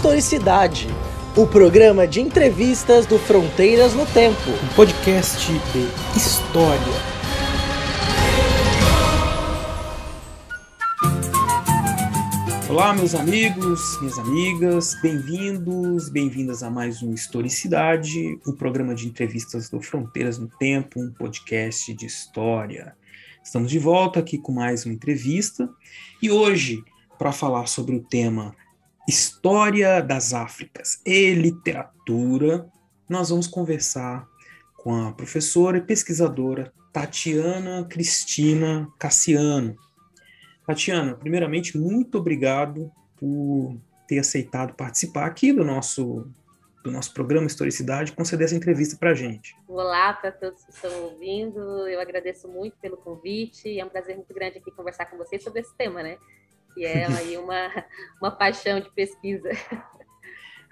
Historicidade, o programa de entrevistas do Fronteiras no Tempo. Um podcast de história. Olá, meus amigos, minhas amigas, bem-vindos, bem-vindas a mais um Historicidade, o programa de entrevistas do Fronteiras no Tempo, um podcast de história. Estamos de volta aqui com mais uma entrevista e hoje, para falar sobre o tema História das Áfricas e Literatura, nós vamos conversar com a professora e pesquisadora Tatiana Cristina Cassiano. Tatiana, primeiramente, muito obrigado por ter aceitado participar aqui do nosso do nosso programa Historicidade, conceder essa entrevista para a gente. Olá para todos que estão ouvindo, eu agradeço muito pelo convite, é um prazer muito grande aqui conversar com vocês sobre esse tema, né? Que é aí uma, uma paixão de pesquisa.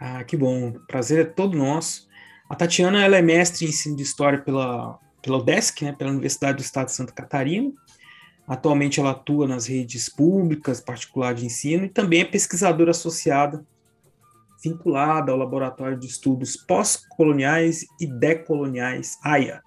Ah, que bom, prazer é todo nosso. A Tatiana, ela é mestre em ensino de História pela, pela UDESC, né, pela Universidade do Estado de Santa Catarina, Atualmente ela atua nas redes públicas, particular de ensino, e também é pesquisadora associada, vinculada ao Laboratório de Estudos Pós-Coloniais e Decoloniais, AIA,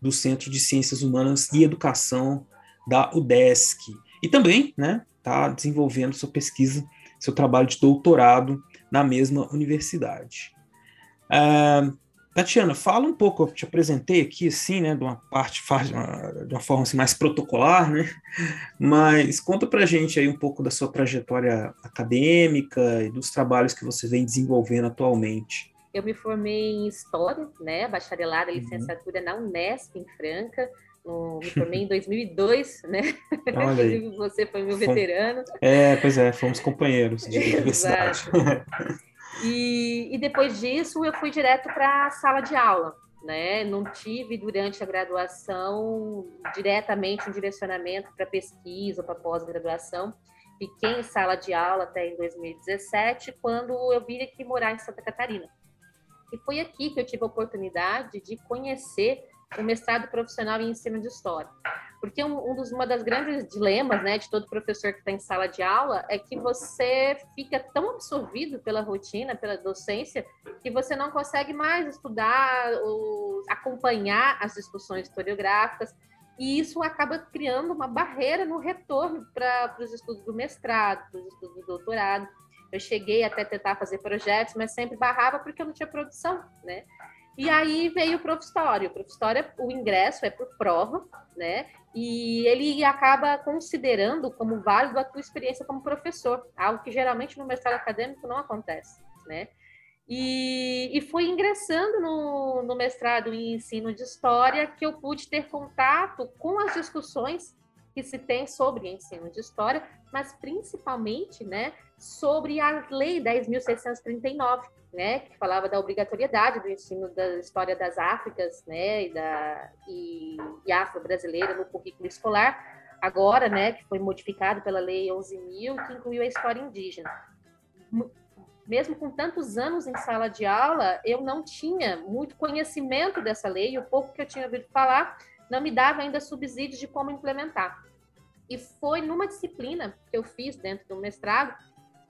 do Centro de Ciências Humanas e Educação da UDESC. E também né, tá desenvolvendo sua pesquisa, seu trabalho de doutorado na mesma universidade. Uh, Tatiana, fala um pouco, eu te apresentei aqui, assim, né, de uma parte, de uma forma assim, mais protocolar, né, mas conta pra gente aí um pouco da sua trajetória acadêmica e dos trabalhos que você vem desenvolvendo atualmente. Eu me formei em História, né, bacharelada e uhum. licenciatura uhum. na Unesp, em Franca, no, me formei em 2002, né, inclusive você foi meu veterano. É, pois é, fomos companheiros de universidade. E, e depois disso eu fui direto para a sala de aula. Né? Não tive durante a graduação diretamente um direcionamento para pesquisa, para pós-graduação. Fiquei em sala de aula até em 2017, quando eu vim aqui morar em Santa Catarina. E foi aqui que eu tive a oportunidade de conhecer o mestrado profissional em ensino de história. Porque um, um dos, uma das grandes dilemas né, de todo professor que está em sala de aula é que você fica tão absorvido pela rotina, pela docência, que você não consegue mais estudar ou acompanhar as discussões historiográficas. E isso acaba criando uma barreira no retorno para os estudos do mestrado, para os estudos do doutorado. Eu cheguei até tentar fazer projetos, mas sempre barrava porque eu não tinha produção, né? E aí veio o professório. O professório, o ingresso é por prova, né? E ele acaba considerando como válido a tua experiência como professor, algo que geralmente no mestrado acadêmico não acontece, né? E, e fui ingressando no, no mestrado em ensino de história que eu pude ter contato com as discussões que se tem sobre ensino de história, mas principalmente, né, sobre a Lei 10.639, né, que falava da obrigatoriedade do ensino da história das Áfricas, né, e da e, e afro-brasileira no currículo escolar, agora, né, que foi modificado pela Lei 11.000, que incluiu a história indígena. Mesmo com tantos anos em sala de aula, eu não tinha muito conhecimento dessa lei, o pouco que eu tinha ouvido falar não me dava ainda subsídios de como implementar. E foi numa disciplina que eu fiz dentro do mestrado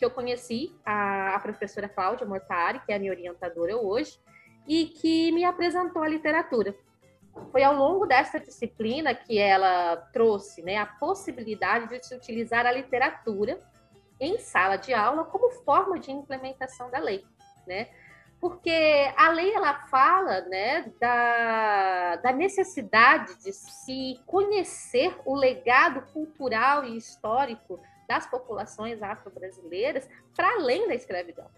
que eu conheci a, a professora Cláudia Mortari, que é a minha orientadora hoje, e que me apresentou a literatura. Foi ao longo dessa disciplina que ela trouxe né, a possibilidade de se utilizar a literatura em sala de aula como forma de implementação da lei. Né? porque a lei ela fala né, da, da necessidade de se conhecer o legado cultural e histórico das populações afro-brasileiras para além da escravidão.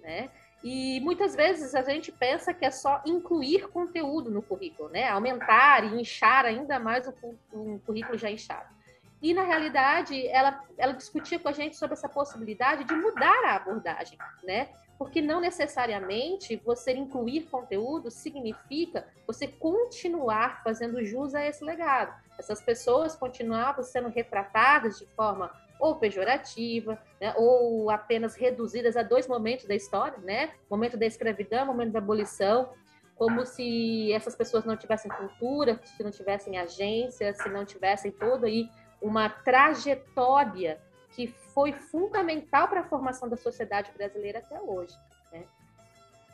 Né? E muitas vezes a gente pensa que é só incluir conteúdo no currículo, né? aumentar e inchar ainda mais um currículo já inchado. E, na realidade, ela, ela discutia com a gente sobre essa possibilidade de mudar a abordagem, né? porque não necessariamente você incluir conteúdo significa você continuar fazendo jus a esse legado. Essas pessoas continuavam sendo retratadas de forma ou pejorativa, né, ou apenas reduzidas a dois momentos da história, né? Momento da escravidão, momento da abolição, como se essas pessoas não tivessem cultura, se não tivessem agência, se não tivessem toda aí uma trajetória que foi fundamental para a formação da sociedade brasileira até hoje. Né?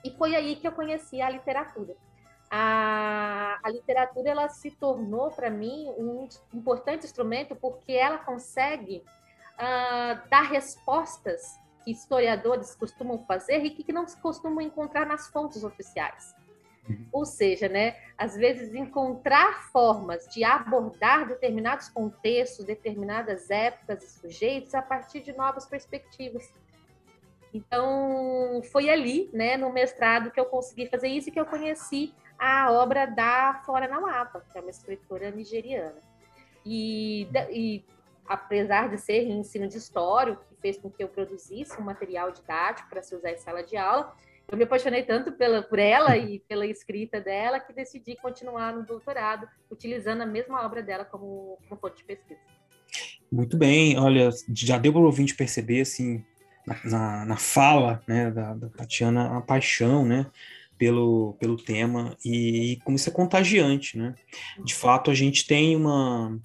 E foi aí que eu conheci a literatura. A, a literatura ela se tornou para mim um importante instrumento porque ela consegue uh, dar respostas que historiadores costumam fazer e que não se costumam encontrar nas fontes oficiais. Uhum. Ou seja, né, às vezes encontrar formas de abordar determinados contextos, determinadas épocas e sujeitos a partir de novas perspectivas. Então, foi ali, né, no mestrado, que eu consegui fazer isso e que eu conheci a obra da Flora Nawapa, que é uma escritora nigeriana. E, e apesar de ser em ensino de história, o que fez com que eu produzisse um material didático para se usar em sala de aula, eu me apaixonei tanto pela, por ela e pela escrita dela que decidi continuar no doutorado, utilizando a mesma obra dela como, como fonte de pesquisa. Muito bem, olha, já deu para o ouvinte perceber, assim, na, na, na fala né, da, da, Tatiana, a paixão, né, pelo, pelo tema e, e como isso é contagiante, né? De fato, a gente tem uma...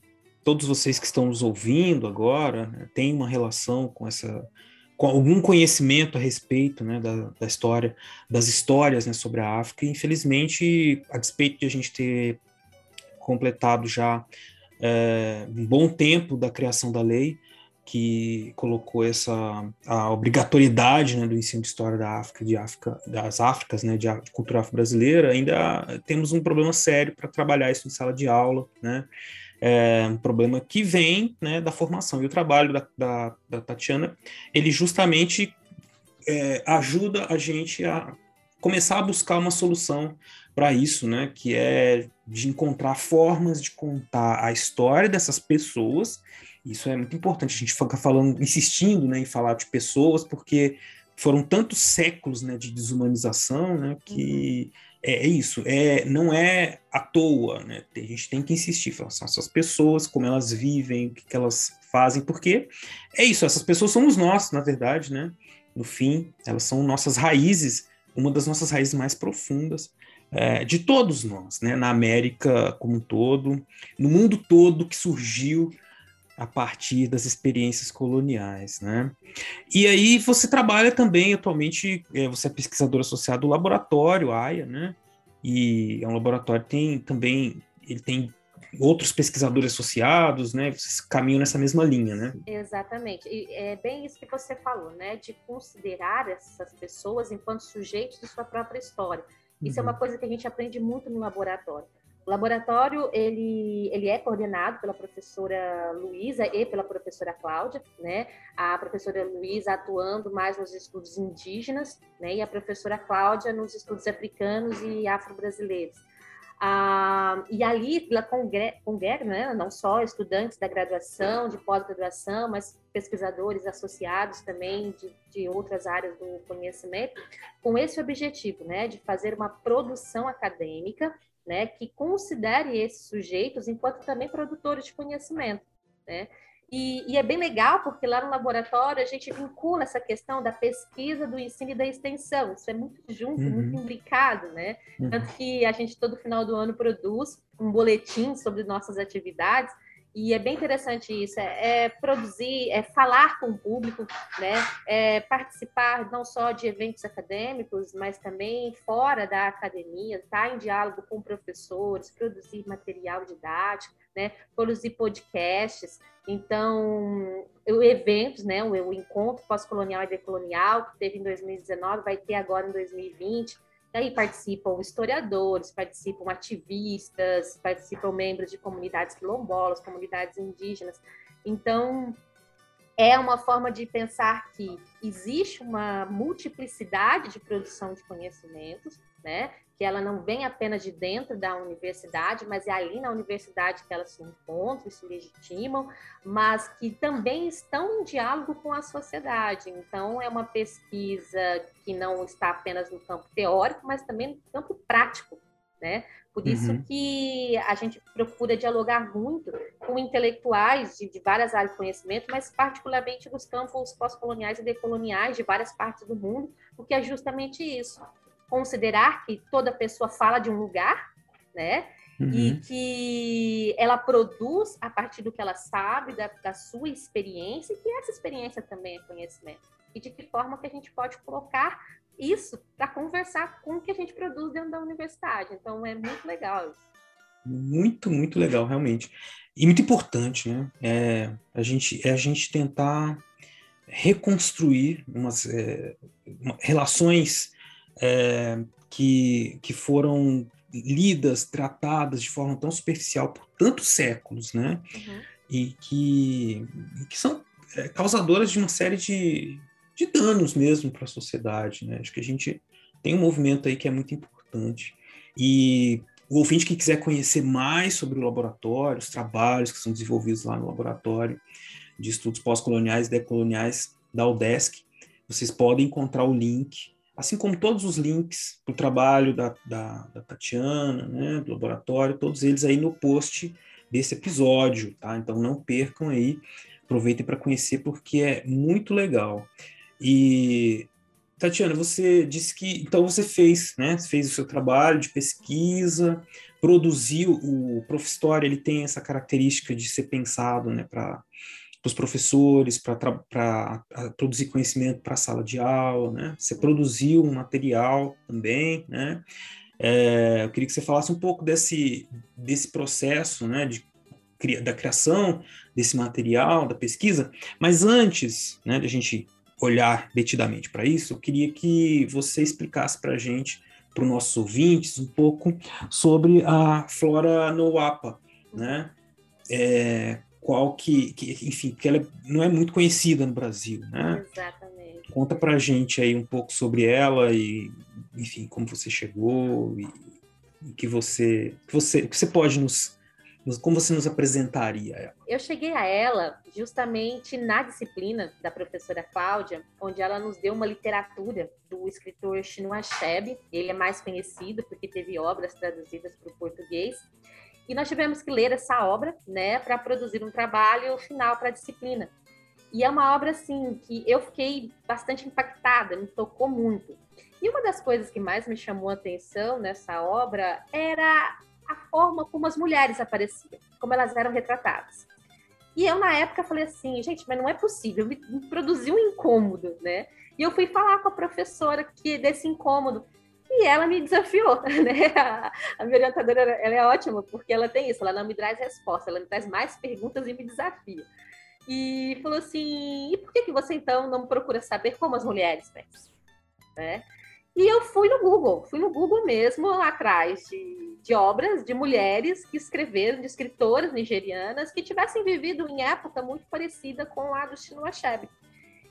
Todos vocês que estão nos ouvindo agora né, têm uma relação com essa com algum conhecimento a respeito né, da, da história, das histórias né, sobre a África. Infelizmente, a despeito de a gente ter completado já é, um bom tempo da criação da lei, que colocou essa a obrigatoriedade né, do ensino de história da África, de África, das Áfricas, né, de, de cultura afro-brasileira, ainda temos um problema sério para trabalhar isso em sala de aula, né? É um problema que vem né, da formação. E o trabalho da, da, da Tatiana, ele justamente é, ajuda a gente a começar a buscar uma solução para isso, né, que é de encontrar formas de contar a história dessas pessoas. Isso é muito importante, a gente fica falando, insistindo né, em falar de pessoas, porque foram tantos séculos né, de desumanização né, que uhum é, é, isso, é, não é à toa, né? A gente tem que insistir, são essas pessoas, como elas vivem, o que, que elas fazem, porque é isso, essas pessoas somos nós, na verdade, né? No fim, elas são nossas raízes, uma das nossas raízes mais profundas, é, de todos nós, né? Na América como um todo, no mundo todo que surgiu a partir das experiências coloniais, né? E aí você trabalha também atualmente, é, você é pesquisador associado do laboratório AIA, né? E é um laboratório que tem também, ele tem outros pesquisadores associados, né? Vocês caminham nessa mesma linha, né? Exatamente. E é bem isso que você falou, né? De considerar essas pessoas enquanto sujeitos de sua própria história. Isso uhum. é uma coisa que a gente aprende muito no laboratório. O laboratório ele, ele é coordenado pela professora Luísa e pela professora Cláudia, né? A professora Luísa atuando mais nos estudos indígenas, né? E a professora Cláudia nos estudos africanos e afro-brasileiros. Ah, e ali ela congrega, né, não só estudantes da graduação, de pós-graduação, mas pesquisadores associados também de, de outras áreas do conhecimento, com esse objetivo, né, de fazer uma produção acadêmica né, que considere esses sujeitos enquanto também produtores de conhecimento, né? E, e, é bem legal porque lá no laboratório a gente vincula essa questão da pesquisa, do ensino e da extensão. Isso é muito junto, uhum. muito imbricado, né? Uhum. Tanto que a gente todo final do ano produz um boletim sobre nossas atividades e é bem interessante isso, é, é, produzir, é falar com o público, né? É participar não só de eventos acadêmicos, mas também fora da academia, estar tá em diálogo com professores, produzir material didático, né? Produzir podcasts. Então, o eventos, né? O, o encontro pós-colonial e decolonial que teve em 2019 vai ter agora em 2020 Aí participam historiadores, participam ativistas, participam membros de comunidades quilombolas, comunidades indígenas. Então, é uma forma de pensar que existe uma multiplicidade de produção de conhecimentos, né? Que ela não vem apenas de dentro da universidade, mas é ali na universidade que elas se encontram, se legitimam, mas que também estão em diálogo com a sociedade. Então, é uma pesquisa que não está apenas no campo teórico, mas também no campo prático, né? Por isso uhum. que a gente procura dialogar muito com intelectuais de, de, várias áreas de conhecimento, mas particularmente dos campos pós-coloniais e decoloniais de várias partes do mundo, porque é justamente isso considerar que toda pessoa fala de um lugar, né? Uhum. E que ela produz a partir do que ela sabe, da, da sua experiência, e que essa experiência também é conhecimento. E de que forma que a gente pode colocar isso para conversar com o que a gente produz dentro da universidade. Então é muito legal isso. Muito, muito legal, realmente. E muito importante, né? É a gente, é a gente tentar reconstruir umas é, relações é, que, que foram lidas, tratadas de forma tão superficial por tantos séculos, né? Uhum. E que, que são é, causadoras de uma série de, de danos mesmo para a sociedade, né? Acho que a gente tem um movimento aí que é muito importante. E o ouvinte que quiser conhecer mais sobre o laboratório, os trabalhos que são desenvolvidos lá no laboratório de estudos pós-coloniais e decoloniais da UDESC, vocês podem encontrar o link, assim como todos os links para o trabalho da, da, da Tatiana, né, do laboratório, todos eles aí no post desse episódio, tá? Então não percam aí, aproveitem para conhecer porque é muito legal. E Tatiana, você disse que então você fez, né? Fez o seu trabalho de pesquisa, produziu o Prof. História, ele tem essa característica de ser pensado, né, para os professores, para produzir conhecimento para a sala de aula, né? Você produziu um material também, né? É, eu queria que você falasse um pouco desse, desse processo, né, de, da criação desse material, da pesquisa, mas antes, né, de a gente olhar detidamente para isso, eu queria que você explicasse para a gente, para os nossos ouvintes, um pouco sobre a flora noapa, né? É, qual que, que, enfim, que ela não é muito conhecida no Brasil, né? Exatamente. Conta para a gente aí um pouco sobre ela e, enfim, como você chegou e, e que você, que você, que você pode nos como você nos apresentaria ela? Eu cheguei a ela justamente na disciplina da professora Cláudia, onde ela nos deu uma literatura do escritor Chinua Achebe. Ele é mais conhecido porque teve obras traduzidas para o português. E nós tivemos que ler essa obra, né, para produzir um trabalho final para a disciplina. E é uma obra assim que eu fiquei bastante impactada, me tocou muito. E uma das coisas que mais me chamou a atenção nessa obra era a forma como as mulheres apareciam, como elas eram retratadas. E eu, na época, falei assim, gente, mas não é possível, me, me produziu um incômodo, né? E eu fui falar com a professora que desse incômodo. E ela me desafiou, né? A, minha orientadora, ela é ótima, porque ela tem isso, ela não me traz resposta, ela me traz mais perguntas e me desafia. E falou assim, e por que, que você, então, não procura saber como as mulheres pensam? Né? E eu fui no Google, fui no Google mesmo, atrás de, de obras de mulheres que escreveram, de escritoras nigerianas que tivessem vivido em época muito parecida com a do Chinua Achebe.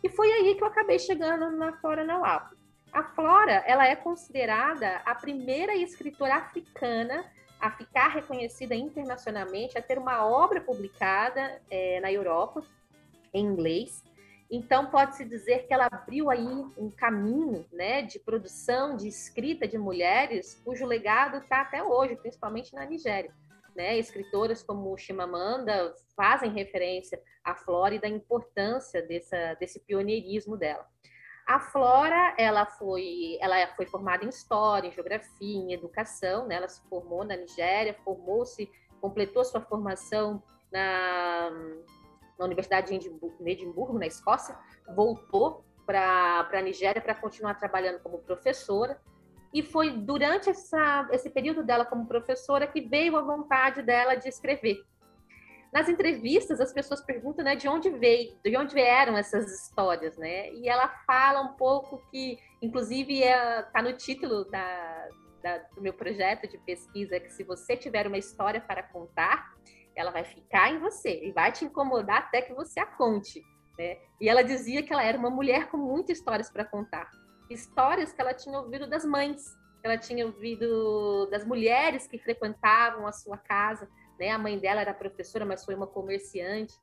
E foi aí que eu acabei chegando na Flora Nauapo. A Flora, ela é considerada a primeira escritora africana a ficar reconhecida internacionalmente, a ter uma obra publicada é, na Europa, em inglês, então, pode-se dizer que ela abriu aí um caminho né, de produção, de escrita de mulheres, cujo legado está até hoje, principalmente na Nigéria. Né? Escritoras como Chimamanda fazem referência à Flora e da importância dessa, desse pioneirismo dela. A Flora, ela foi, ela foi formada em História, em Geografia, em Educação, né? ela se formou na Nigéria, formou-se, completou sua formação na na Universidade de Edimburgo, na Escócia, voltou para a Nigéria para continuar trabalhando como professora. E foi durante essa, esse período dela como professora que veio a vontade dela de escrever. Nas entrevistas, as pessoas perguntam né, de onde veio, de onde vieram essas histórias, né? E ela fala um pouco que, inclusive, está é, no título da, da, do meu projeto de pesquisa, que se você tiver uma história para contar, ela vai ficar em você e vai te incomodar até que você a conte. Né? E ela dizia que ela era uma mulher com muitas histórias para contar. Histórias que ela tinha ouvido das mães, que ela tinha ouvido das mulheres que frequentavam a sua casa. Né? A mãe dela era professora, mas foi uma comerciante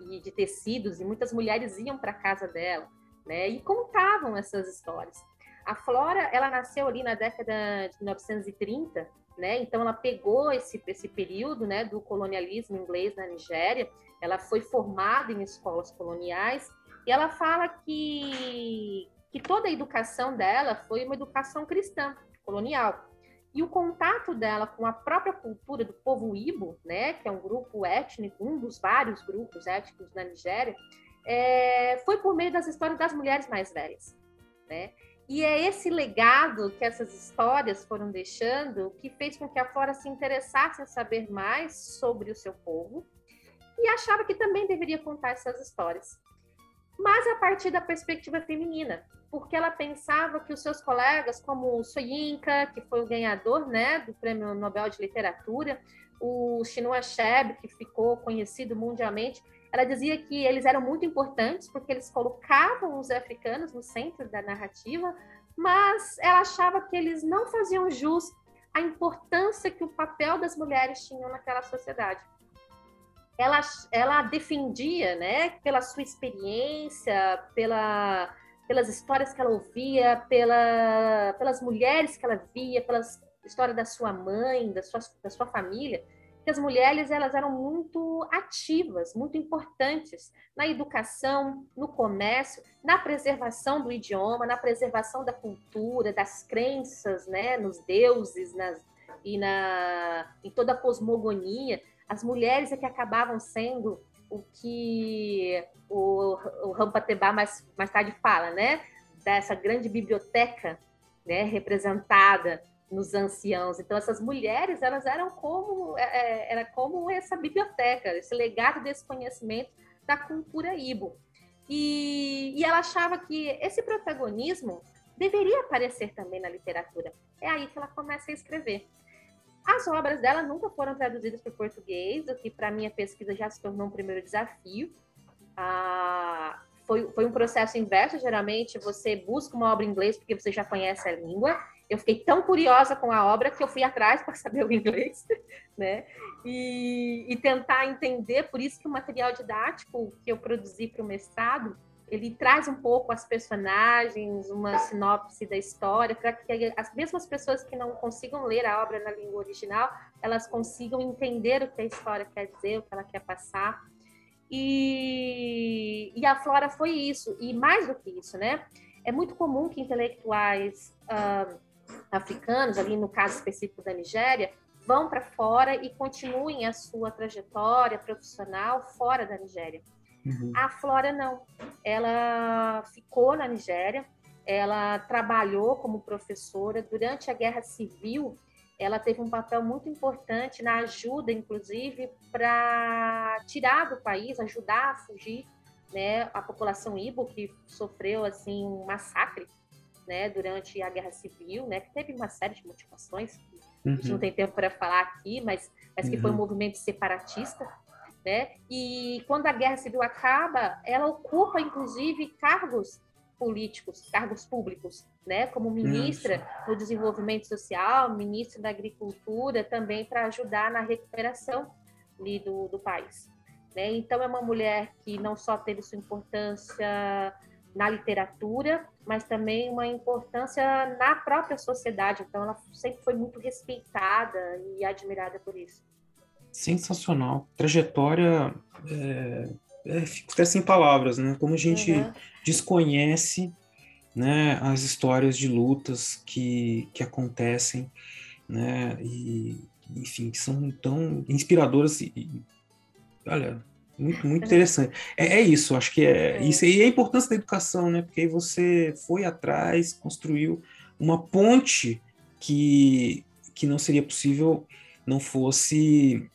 e de tecidos, e muitas mulheres iam para casa dela né? e contavam essas histórias. A Flora, ela nasceu ali na década de 1930, né? Então ela pegou esse, esse período, né, do colonialismo inglês na Nigéria. Ela foi formada em escolas coloniais e ela fala que que toda a educação dela foi uma educação cristã colonial. E o contato dela com a própria cultura do povo Ibo, né, que é um grupo étnico, um dos vários grupos étnicos da Nigéria, é, foi por meio das histórias das mulheres mais velhas. Né? E é esse legado que essas histórias foram deixando que fez com que a Flora se interessasse em saber mais sobre o seu povo e achava que também deveria contar essas histórias. Mas a partir da perspectiva feminina, porque ela pensava que os seus colegas, como o Soyinka, que foi o ganhador né, do Prêmio Nobel de Literatura, o Chinua Achebe, que ficou conhecido mundialmente, ela dizia que eles eram muito importantes porque eles colocavam os africanos no centro da narrativa, mas ela achava que eles não faziam jus à importância que o papel das mulheres tinham naquela sociedade. Ela, ela defendia, né, pela sua experiência, pela, pelas histórias que ela ouvia, pela, pelas mulheres que ela via, pelas histórias da sua mãe, da sua, da sua família, que as mulheres elas eram muito ativas, muito importantes na educação, no comércio, na preservação do idioma, na preservação da cultura, das crenças, né, nos deuses, nas, e na em toda a cosmogonia. As mulheres é que acabavam sendo o que o, o Rampatebá mais, mais tarde fala, né? Dessa grande biblioteca né, representada nos anciãos. Então essas mulheres elas eram como é, é, era como essa biblioteca, esse legado desse conhecimento da cultura ibo. E, e ela achava que esse protagonismo deveria aparecer também na literatura. É aí que ela começa a escrever. As obras dela nunca foram traduzidas para português, o que para minha pesquisa já se tornou um primeiro desafio. Ah, foi, foi um processo inverso, geralmente você busca uma obra em inglês porque você já conhece a língua, eu fiquei tão curiosa com a obra que eu fui atrás para saber o inglês, né? E, e, tentar entender, por isso que o material didático que eu produzi para o mestrado, ele traz um pouco as personagens, uma sinopse da história, para que as mesmas pessoas que não consigam ler a obra na língua original, elas consigam entender o que a história quer dizer, o que ela quer passar. E, e a Flora foi isso, e mais do que isso, né? É muito comum que intelectuais uh, africanos, ali no caso específico da Nigéria, vão para fora e continuem a sua trajetória profissional fora da Nigéria. Uhum. A Flora não. Ela ficou na Nigéria, ela trabalhou como professora durante a Guerra Civil. Ela teve um papel muito importante na ajuda, inclusive, para tirar do país, ajudar a fugir, né, a população Ibo que sofreu assim um massacre né, durante a Guerra Civil, né, que teve uma série de motivações, que uhum. a gente não uhum. tem tempo para falar aqui, mas, mas que uhum. foi um uhum. movimento separatista, né? E quando a Guerra Civil acaba, ela ocupa inclusive cargos políticos, cargos públicos, né, como ministra Nossa. do Desenvolvimento Social, ministra da Agricultura, também para ajudar na recuperação ali do, do país. Né? Então, é uma mulher que não só teve sua importância na literatura, mas também uma importância na própria sociedade. Então, ela sempre foi muito respeitada e admirada por isso. Sensacional. Trajetória. É, é, fico até sem palavras, né? Como a gente uhum. desconhece né, as histórias de lutas que, que acontecem, né? E, enfim, que são tão inspiradoras e, e olha, muito, muito interessante. É, é, isso, acho que é, é isso. E a importância da educação, né? Porque aí você foi atrás, construiu uma ponte que, que não seria possível não fosse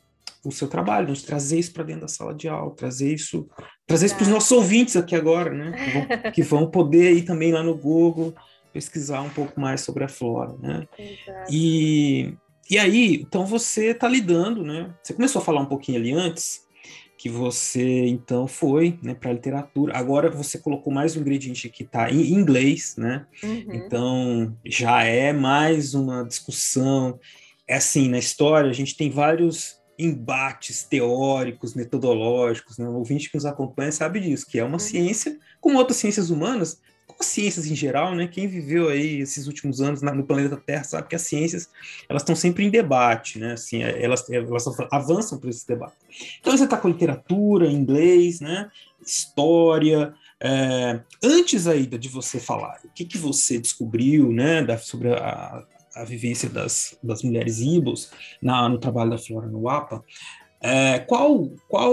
o seu trabalho, de trazer isso para dentro da sala de aula, trazer isso, trazer isso para os nossos ouvintes aqui agora, né? Que vão, que vão, poder ir também lá no Google pesquisar um pouco mais sobre a flora, né? Exato. E, e aí, então você está lidando, né? Você começou a falar um pouquinho ali antes que você então foi né, para a literatura. Agora você colocou mais um ingrediente que está em inglês, né? Uhum. Então já é mais uma discussão. É assim, na história a gente tem vários embates teóricos, metodológicos. Né? O ouvinte que nos acompanha sabe disso, que é uma uhum. ciência, como outras ciências humanas, as ciências em geral, né? Quem viveu aí esses últimos anos na, no planeta Terra sabe que as ciências elas estão sempre em debate, né? Assim, é, elas, elas avançam por esse debate. Então você está com literatura, inglês, né? História. É, antes ainda de você falar, o que, que você descobriu, né? Da, sobre a, a vivência das, das mulheres ibos na, no trabalho da Flora no APA. É, qual, qual,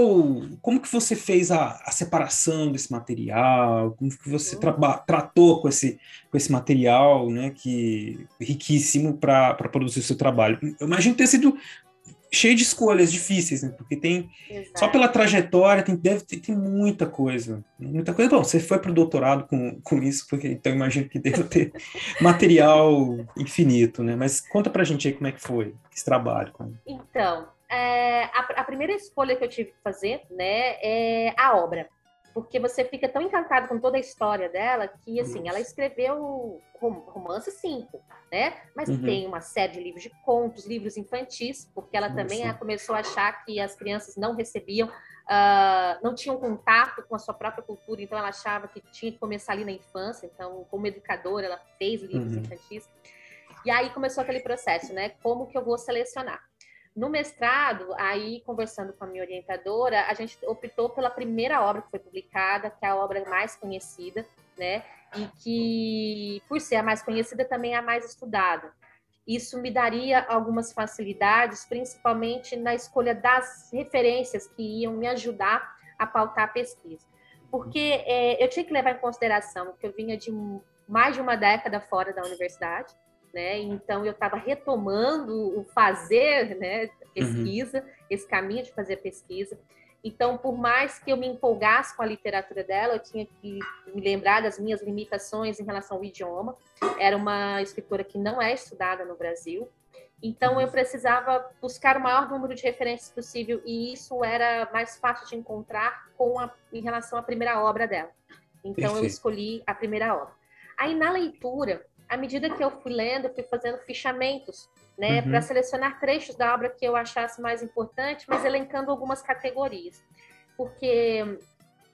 como que você fez a, a, separação desse material? Como que você tra tratou com esse, com esse material, né, que riquíssimo para produzir o seu trabalho? Eu imagino ter sido cheio de escolhas difíceis, né? Porque tem Exato. só pela trajetória tem deve ter tem muita coisa, muita coisa. Bom, você foi para o doutorado com, com isso, porque então imagino que deve ter material infinito, né? Mas conta para a gente aí como é que foi esse trabalho. Então, é, a, a, primeira escolha que eu tive que fazer, né, é a obra. Porque você fica tão encantado com toda a história dela que, assim, Nossa. ela escreveu romance cinco, né? Mas uhum. tem uma série de livros de contos, livros infantis, porque ela Nossa. também começou a achar que as crianças não recebiam, uh, não tinham contato com a sua própria cultura, então ela achava que tinha que começar ali na infância. Então, como educadora, ela fez livros uhum. infantis. E aí começou aquele processo, né? Como que eu vou selecionar? No mestrado, aí conversando com a minha orientadora, a gente optou pela primeira obra que foi publicada, que é a obra mais conhecida, né? E que, por ser a mais conhecida, também é a mais estudada. Isso me daria algumas facilidades, principalmente na escolha das referências que iam me ajudar a pautar a pesquisa. Porque é, eu tinha que levar em consideração que eu vinha de mais de uma década fora da universidade, né? Então eu estava retomando o fazer, né, pesquisa, uhum. esse caminho de fazer pesquisa. Então, por mais que eu me empolgasse com a literatura dela, eu tinha que me lembrar das minhas limitações em relação ao idioma. Era uma escritora que não é estudada no Brasil. Então, eu precisava buscar o maior número de referências possível e isso era mais fácil de encontrar com a, em relação à primeira obra dela. Então, Perfeito. eu escolhi a primeira obra. Aí, na leitura, à medida que eu fui lendo, eu fui fazendo fichamentos, né, uhum. para selecionar trechos da obra que eu achasse mais importante, mas elencando algumas categorias. Porque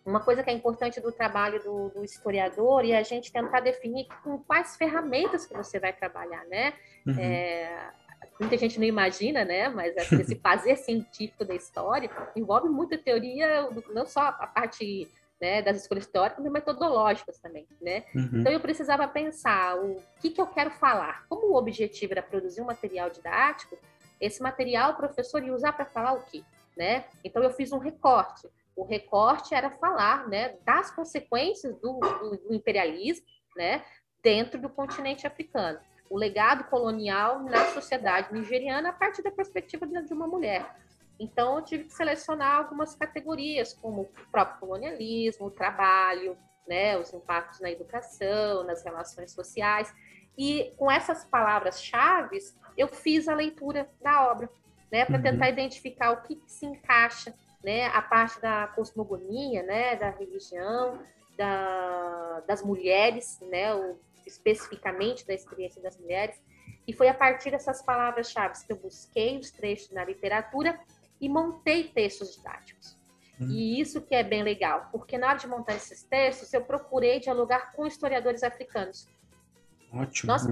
uma coisa que é importante do trabalho do, do, historiador é a gente tentar definir com quais ferramentas que você vai trabalhar, né? Uhum. É, muita gente não imagina, né? Mas esse fazer científico da história envolve muita teoria, não só a parte né, das escolhas teóricas e metodológicas também, né? Uhum. Então eu precisava pensar o que, que eu quero falar. Como o objetivo era produzir um material didático, esse material o professor ia usar para falar o quê, né? Então eu fiz um recorte. O recorte era falar, né, das consequências do, do, do imperialismo, né, dentro do continente africano. O legado colonial na sociedade nigeriana a partir da perspectiva de uma mulher então, eu tive que selecionar algumas categorias, como o próprio colonialismo, o trabalho, né, os impactos na educação, nas relações sociais. E com essas palavras-chave, eu fiz a leitura da obra, né, para uhum. tentar identificar o que, que, se encaixa, né, a parte da cosmogonia, né, da religião, da, das mulheres, né, o, especificamente da experiência das mulheres. E foi a partir dessas palavras-chave que eu busquei os trechos na literatura e montei textos didáticos. Hum. E isso que é bem legal, porque na hora de montar esses textos, eu procurei dialogar com historiadores africanos. Ótimo. Nossa,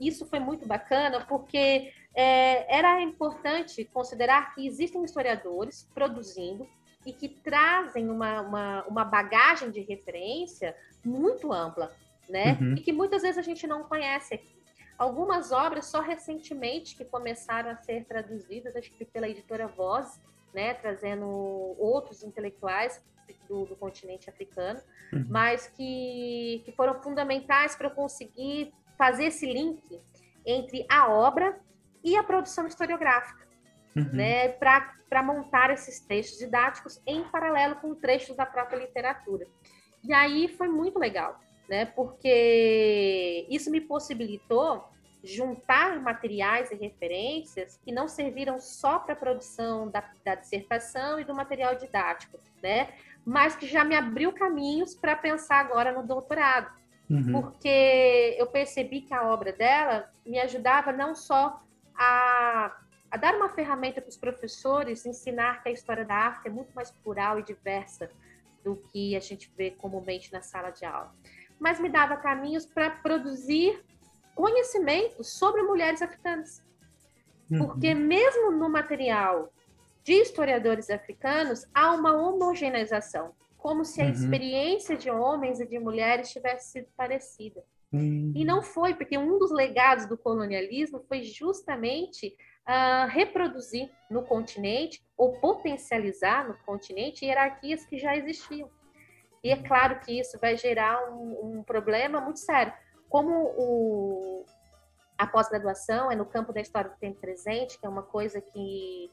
isso foi muito bacana, porque é, era importante considerar que existem historiadores produzindo e que trazem uma, uma, uma bagagem de referência muito ampla, né? Uhum. E que muitas vezes a gente não conhece aqui. Algumas obras só recentemente que começaram a ser traduzidas, acho que pela editora Voz, né, trazendo outros intelectuais do, do continente africano, uhum. mas que, que foram fundamentais para conseguir fazer esse link entre a obra e a produção historiográfica, uhum. né, para montar esses textos didáticos em paralelo com trechos da própria literatura. E aí foi muito legal, né? Porque isso me possibilitou juntar materiais e referências que não serviram só para a produção da, da, dissertação e do material didático, né? Mas que já me abriu caminhos para pensar agora no doutorado. Uhum. Porque eu percebi que a obra dela me ajudava não só a, a dar uma ferramenta para os professores ensinar que a história da África é muito mais plural e diversa do que a gente vê comumente na sala de aula mas me dava caminhos para produzir conhecimento sobre mulheres africanas. Uhum. Porque mesmo no material de historiadores africanos, há uma homogeneização, como se a uhum. experiência de homens e de mulheres tivesse sido parecida. Hum. E não foi, porque um dos legados do colonialismo foi justamente uh, reproduzir no continente ou potencializar no continente hierarquias que já existiam. E é uhum. claro que isso vai gerar um, um problema muito sério. Como o, a pós-graduação é no campo da história do tempo presente, que é uma coisa que,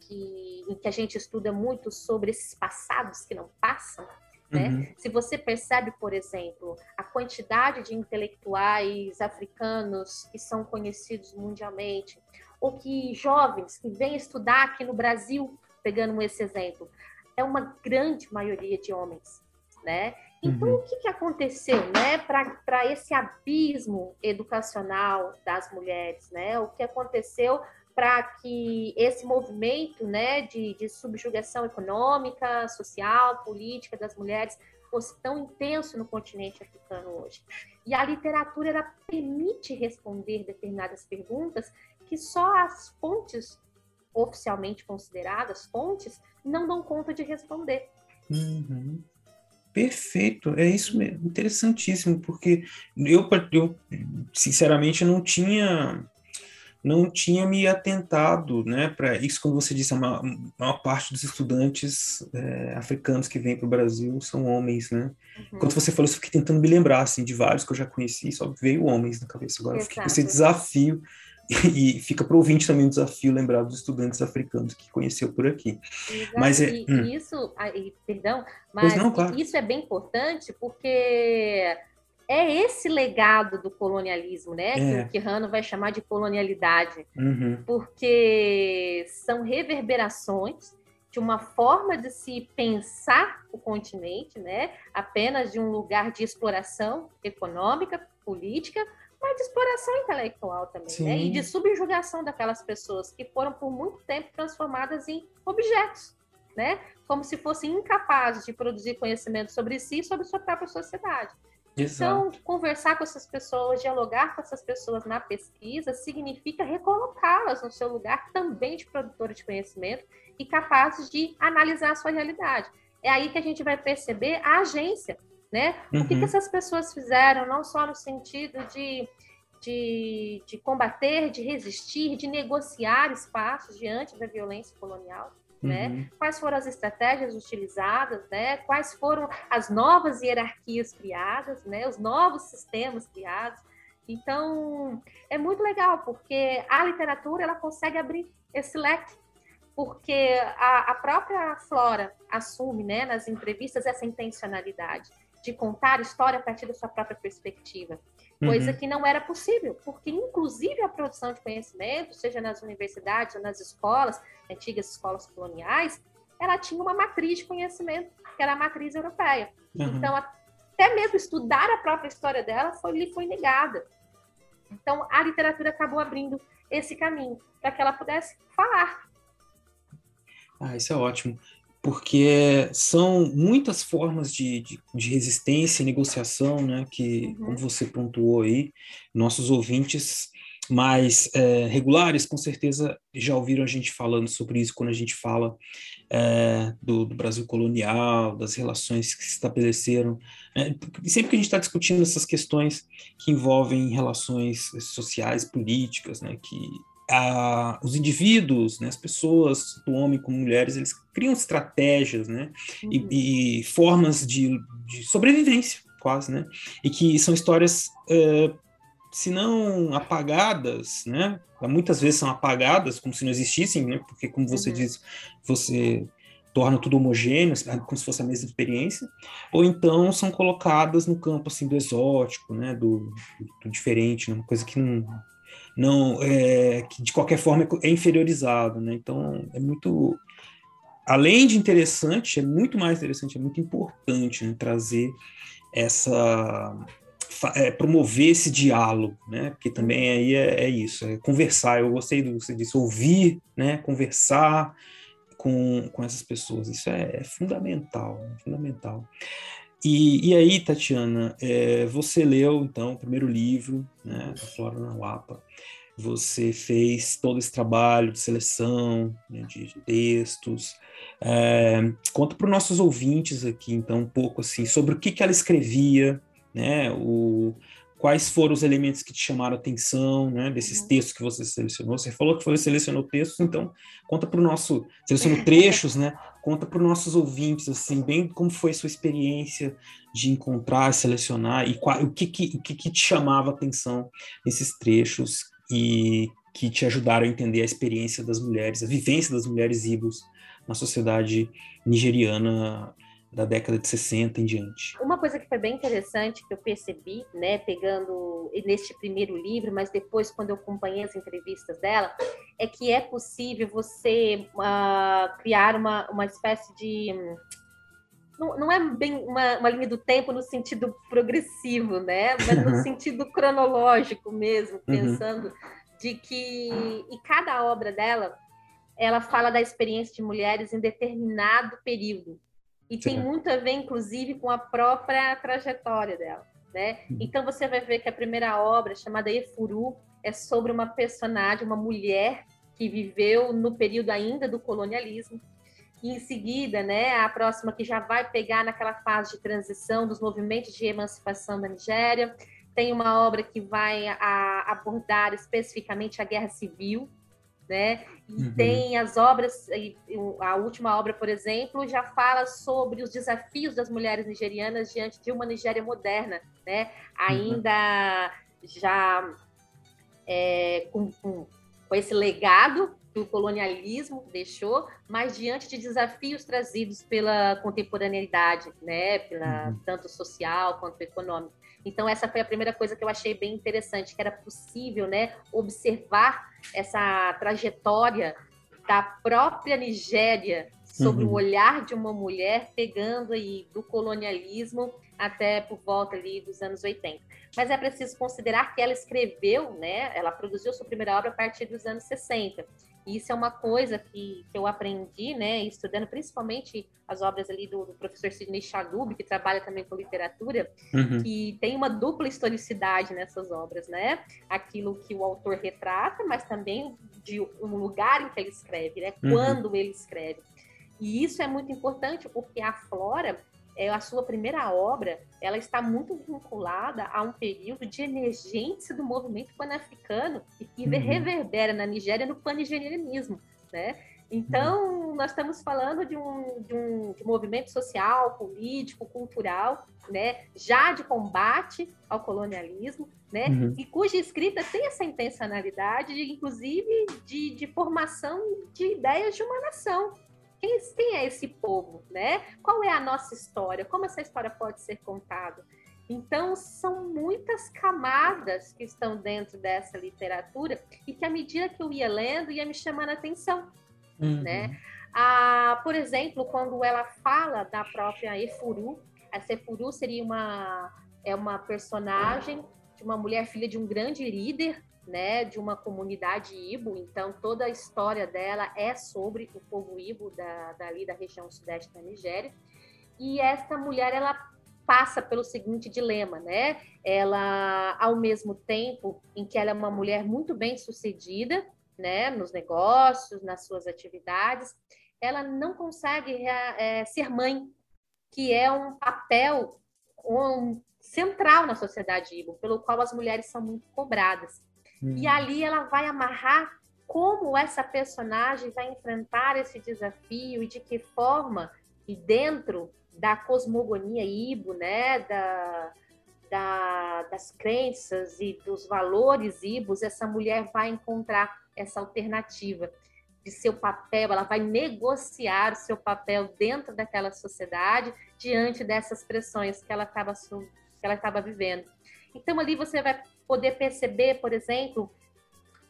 que, em que a gente estuda muito sobre esses passados que não passam, né? Uhum. Se você percebe, por exemplo, a quantidade de intelectuais africanos que são conhecidos mundialmente, ou que jovens que vêm estudar aqui no Brasil, pegando esse exemplo, é uma grande maioria de homens, né? Então, uhum. o que, que aconteceu, né, para esse abismo educacional das mulheres, né? O que aconteceu para que esse movimento, né, de, de subjugação econômica, social, política das mulheres fosse tão intenso no continente africano hoje. E a literatura ela permite responder determinadas perguntas que só as fontes oficialmente consideradas fontes não dão conta de responder. Uhum. Perfeito, é isso mesmo, interessantíssimo, porque eu, eu sinceramente não tinha não tinha me atentado né, para isso, quando você disse, a maior, a maior parte dos estudantes é, africanos que vêm para o Brasil são homens, né? Uhum. Quando você falou, eu fiquei tentando me lembrar, assim, de vários que eu já conheci, só veio homens na cabeça. Agora Exato. eu fiquei com esse desafio e fica para o ouvinte também o desafio lembrar dos estudantes africanos que conheceu por aqui. Exato. Mas é, hum. isso, perdão, mas não, claro. isso é bem importante porque é esse legado do colonialismo, né? É. Que o Quirrano vai chamar de colonialidade, uhum. porque são reverberações de uma forma de se pensar o continente, né? Apenas de um lugar de exploração econômica, política, mas de exploração intelectual também, né? E de subjugação daquelas pessoas que foram por muito tempo transformadas em objetos, né? Como se fossem incapazes de produzir conhecimento sobre si e sobre sua própria sociedade. Exato. Então, conversar com essas pessoas, dialogar com essas pessoas na pesquisa, significa recolocá-las no seu lugar também de produtora de conhecimento e capazes de analisar a sua realidade. É aí que a gente vai perceber a agência, né? Uhum. O que, que uhum. essas pessoas fizeram, não só no sentido de, de, de combater, de resistir, de negociar espaços diante da violência colonial, né? Uhum. Quais foram as estratégias utilizadas, né? Quais foram as novas hierarquias criadas, né? Os novos sistemas criados. Então, é muito legal, porque a literatura ela consegue abrir esse leque, porque a, a própria Flora assume, né, nas entrevistas, essa intencionalidade de contar história a partir da sua própria perspectiva coisa uhum. que não era possível, porque inclusive a produção de conhecimento, seja nas universidades ou nas escolas, antigas escolas coloniais, ela tinha uma matriz de conhecimento, que era a matriz europeia. Uhum. Então, até mesmo estudar a própria história dela foi, lhe foi negada. Então, a literatura acabou abrindo esse caminho para que ela pudesse falar. Ah, isso é ótimo porque são muitas formas de, de, de resistência e negociação, né, que, uhum. como você pontuou aí, nossos ouvintes mais é, regulares, com certeza já ouviram a gente falando sobre isso quando a gente fala é, do, do, Brasil colonial, das relações que se estabeleceram. É, sempre que a gente está discutindo essas questões que envolvem relações sociais, políticas, né, que a, os indivíduos, né, as pessoas, do homem como mulheres, eles criam estratégias, né, uhum. e, e, formas de, de, sobrevivência, quase, né, e que são histórias, uh, se não apagadas, né, muitas vezes são apagadas como se não existissem, né, porque como você uhum. diz, você torna tudo homogêneo, como se fosse a mesma experiência, ou então são colocadas no campo assim do exótico, né, do, do diferente, né, uma coisa que não não é, que de qualquer forma é inferiorizado, né? Então é muito além de interessante, é muito mais interessante, é muito importante né, trazer essa é, promover esse diálogo, né? Porque também aí é, é, isso, é conversar. Eu gostei do você disse ouvir, né? Conversar com, com essas pessoas. Isso é, é fundamental, fundamental. E, e, aí, Tatiana, é, você leu então o primeiro livro, né, da Flora na Lapa. Você fez todo esse trabalho de seleção né, de, de, textos. É, conta para os nossos ouvintes aqui, então, um pouco assim sobre o que, que ela escrevia, né? O, quais foram os elementos que te chamaram a atenção, né, desses uhum. textos que você selecionou. Você falou que você selecionou textos, então conta para o nosso, selecionou trechos, né? Conta para os nossos ouvintes, assim, bem como foi sua experiência de encontrar, selecionar e qual, o, que, que, o que, que te chamava a atenção nesses trechos e que te ajudaram a entender a experiência das mulheres, a vivência das mulheres ibos na sociedade nigeriana da década de 60 em diante. Uma coisa que foi bem interessante que eu percebi, né, pegando neste primeiro livro, mas depois quando eu acompanhei as entrevistas dela, é que é possível você uh, criar uma, uma espécie de não, não é bem uma, uma, linha do tempo no sentido progressivo, né? Mas no sentido cronológico mesmo, uhum. pensando uhum. de que e cada obra dela ela fala da experiência de mulheres em determinado período. E tem muito a ver, inclusive, com a própria trajetória dela. Né? Uhum. Então você vai ver que a primeira obra, chamada Efuru, é sobre uma personagem, uma mulher que viveu no período ainda do colonialismo. E em seguida, né, a próxima que já vai pegar naquela fase de transição dos movimentos de emancipação da Nigéria. Tem uma obra que vai a, abordar especificamente a guerra civil, né? E uhum. tem as obras, a última obra, por exemplo, já fala sobre os desafios das mulheres nigerianas diante de uma Nigéria moderna, né? Ainda uhum. já é, com, com, com esse legado que o colonialismo deixou, mas diante de desafios trazidos pela contemporaneidade, né? Pela uhum. tanto social quanto econômica. Então, essa foi a primeira coisa que eu achei bem interessante, que era possível né, observar essa trajetória da própria Nigéria sobre uhum. o olhar de uma mulher pegando aí do colonialismo até por volta ali dos anos 80. Mas é preciso considerar que ela escreveu, né, ela produziu sua primeira obra a partir dos anos 60. Isso é uma coisa que, que eu aprendi, né, estudando principalmente as obras ali do, do professor Sidney Chalub, que trabalha também com literatura, uhum. que tem uma dupla historicidade nessas obras, né? Aquilo que o autor retrata, mas também de um lugar em que ele escreve, né? Uhum. Quando ele escreve. E isso é muito importante porque a Flora, é, a sua primeira obra, ela está muito vinculada a um período de emergência do movimento pan-africano e que uhum. reverbera na Nigéria no pan-nigerianismo, né? Então, nós estamos falando de um, de um, de um movimento social, político, cultural, né, já de combate ao colonialismo, né, uhum. e cuja escrita tem essa intencionalidade, inclusive, de, de formação de ideias de uma nação, quem, quem é esse povo, né? Qual é a nossa história? Como essa história pode ser contada? Então, são muitas camadas que estão dentro dessa literatura e que, à medida que eu ia lendo, ia me chamando a atenção, uhum. né? Ah, por exemplo, quando ela fala da própria Efuru, essa Efuru seria uma, é uma personagem de uma mulher filha de um grande líder né, de uma comunidade Ibo, então toda a história dela é sobre o povo Ibo da, dali da região sudeste da Nigéria. E essa mulher, ela passa pelo seguinte dilema, né? Ela, ao mesmo tempo em que ela é uma mulher muito bem sucedida, né, nos negócios, nas suas atividades, ela não consegue é, ser mãe, que é um papel um, central na sociedade Ibo, pelo qual as mulheres são muito cobradas. Hum. E ali ela vai amarrar como essa personagem vai enfrentar esse desafio e de que forma, e dentro da cosmogonia Ibo, né, da, da, das crenças e dos valores Ibos, essa mulher vai encontrar essa alternativa de seu papel, ela vai negociar o seu papel dentro daquela sociedade diante dessas pressões que ela estava que ela estava vivendo. Então ali você vai poder perceber, por exemplo,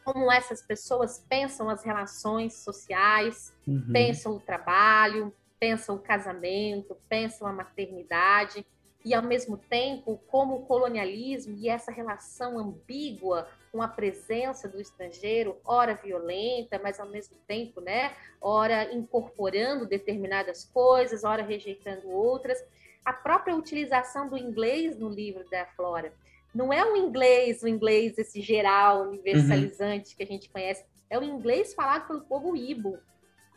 como essas pessoas pensam as relações sociais, uhum. pensam o trabalho, pensam o casamento, pensam a maternidade, e ao mesmo tempo como o colonialismo e essa relação ambígua com a presença do estrangeiro, ora violenta, mas ao mesmo tempo, né, ora incorporando determinadas coisas, ora rejeitando outras, a própria utilização do inglês no livro da Flora não é o inglês, o inglês esse geral, universalizante uhum. que a gente conhece, é o inglês falado pelo povo Ibo,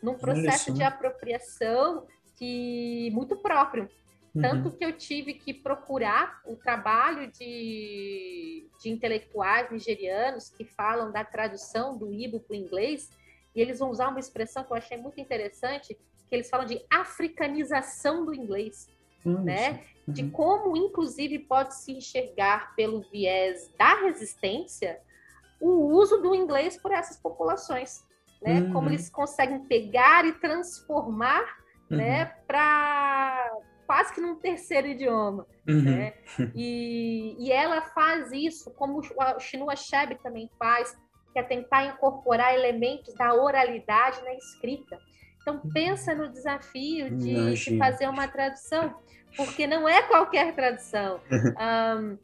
num processo de apropriação que muito próprio. Uhum. Tanto que eu tive que procurar o trabalho de, de intelectuais nigerianos que falam da tradução do Ibo para o inglês, e eles vão usar uma expressão que eu achei muito interessante, que eles falam de africanização do inglês, uhum. né? Uhum. De como, inclusive, pode se enxergar pelo viés da resistência o uso do inglês por essas populações, né? Uhum. Como eles conseguem pegar e transformar, né, uhum. para quase que num terceiro idioma. Uhum. Né? E, e ela faz isso, como o Chinua Achebe também faz, que é tentar incorporar elementos da oralidade na escrita. Então, pensa no desafio de, de fazer uma tradução, porque não é qualquer tradução. Um,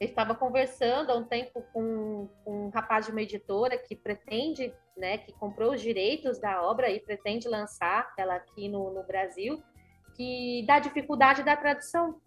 eu estava conversando há um tempo com, com, um rapaz de uma editora que pretende, né, que comprou os direitos da obra e pretende lançar ela aqui no, no Brasil que dá dificuldade da tradução.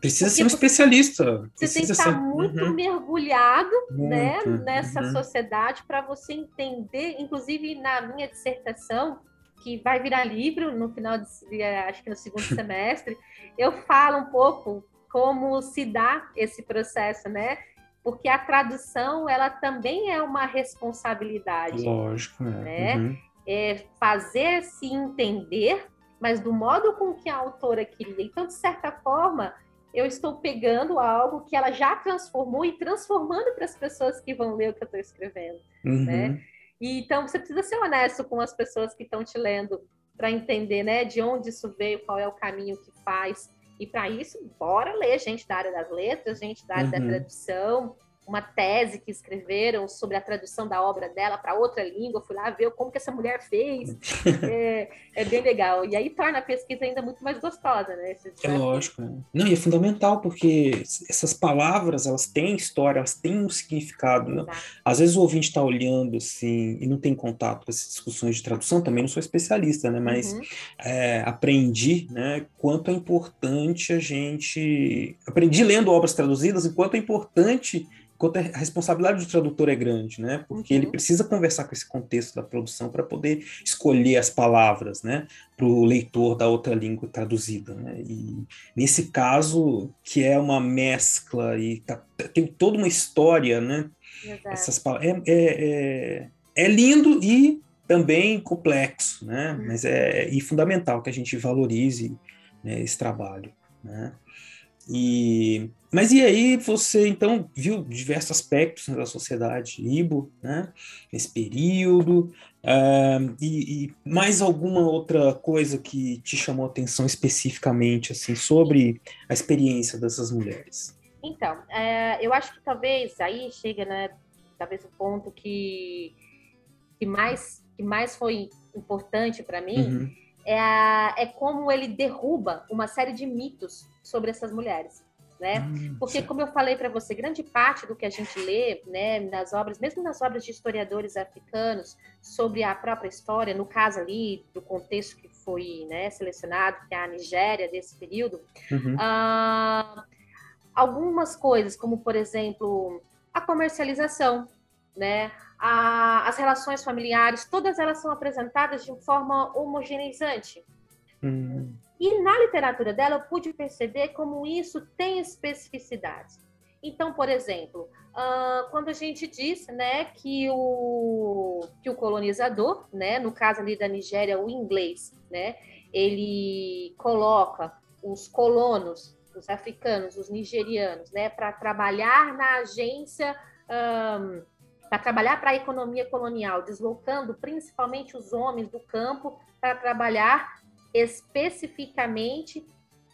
Precisa Porque ser um especialista. Você tem que estar ser... muito uhum. mergulhado né, muito. Né, nessa uhum. sociedade para você entender, inclusive na minha dissertação, que vai virar livro no final, de, acho que no segundo semestre, eu falo um pouco como se dá esse processo, né? Porque a tradução, ela também é uma responsabilidade. Lógico, é. Né? Uhum. É fazer se entender mas do modo com que a autora queria. Então, de certa forma, eu estou pegando algo que ela já transformou e transformando para as pessoas que vão ler o que eu estou escrevendo, uhum. né? E, então, você precisa ser honesto com as pessoas que estão te lendo para entender, né, de onde isso veio, qual é o caminho que faz. E para isso, bora ler gente da área das letras, gente da área uhum. da tradução, uma tese que escreveram sobre a tradução da obra dela para outra língua, fui lá ver como que essa mulher fez. é, é, bem legal. E aí torna a pesquisa ainda muito mais gostosa, né? é lógico. Né? Não, e é fundamental, porque essas palavras, elas têm história, elas têm um significado. Né? Às vezes o ouvinte está olhando assim e não tem contato com essas discussões de tradução, também não sou especialista, né? Mas uhum. é, aprendi, né? Quanto é importante a gente... Aprendi lendo obras traduzidas, e quanto é importante quanto a responsabilidade do tradutor é grande, né? Porque uhum. ele precisa conversar com esse contexto da produção para poder escolher as palavras, né? Para o leitor da outra língua traduzida, né? E nesse caso, que é uma mescla e tá, tem toda uma história, né? Exato. Essas é, é, é, é lindo e também complexo, né? Uhum. Mas é e fundamental que a gente valorize né, esse trabalho, né? E, mas e aí você então viu diversos aspectos da sociedade Ibo, né, nesse período, uh, e, e, mais alguma outra coisa que te chamou a atenção especificamente assim sobre a experiência dessas mulheres? Então, é, eu acho que talvez aí chega, né, talvez o ponto que, que mais que mais foi importante para mim. Uhum é, a, é como ele derruba uma série de mitos sobre essas mulheres. Né? Hum, Porque, como eu falei para você, grande parte do que a gente lê né, nas obras, mesmo nas obras de historiadores africanos, sobre a própria história, no caso ali do contexto que foi né, selecionado, que é a Nigéria desse período, uhum. ah, algumas coisas, como por exemplo a comercialização, né, a, as relações familiares, todas elas são apresentadas de forma homogeneizante. Uhum. E na literatura dela eu pude perceber como isso tem especificidades. Então, por exemplo, uh, quando a gente diz né, que, o, que o colonizador, né, no caso ali da Nigéria, o inglês, né, ele coloca os colonos, os africanos, os nigerianos, né, para trabalhar na agência. Um, para trabalhar para a economia colonial, deslocando principalmente os homens do campo para trabalhar especificamente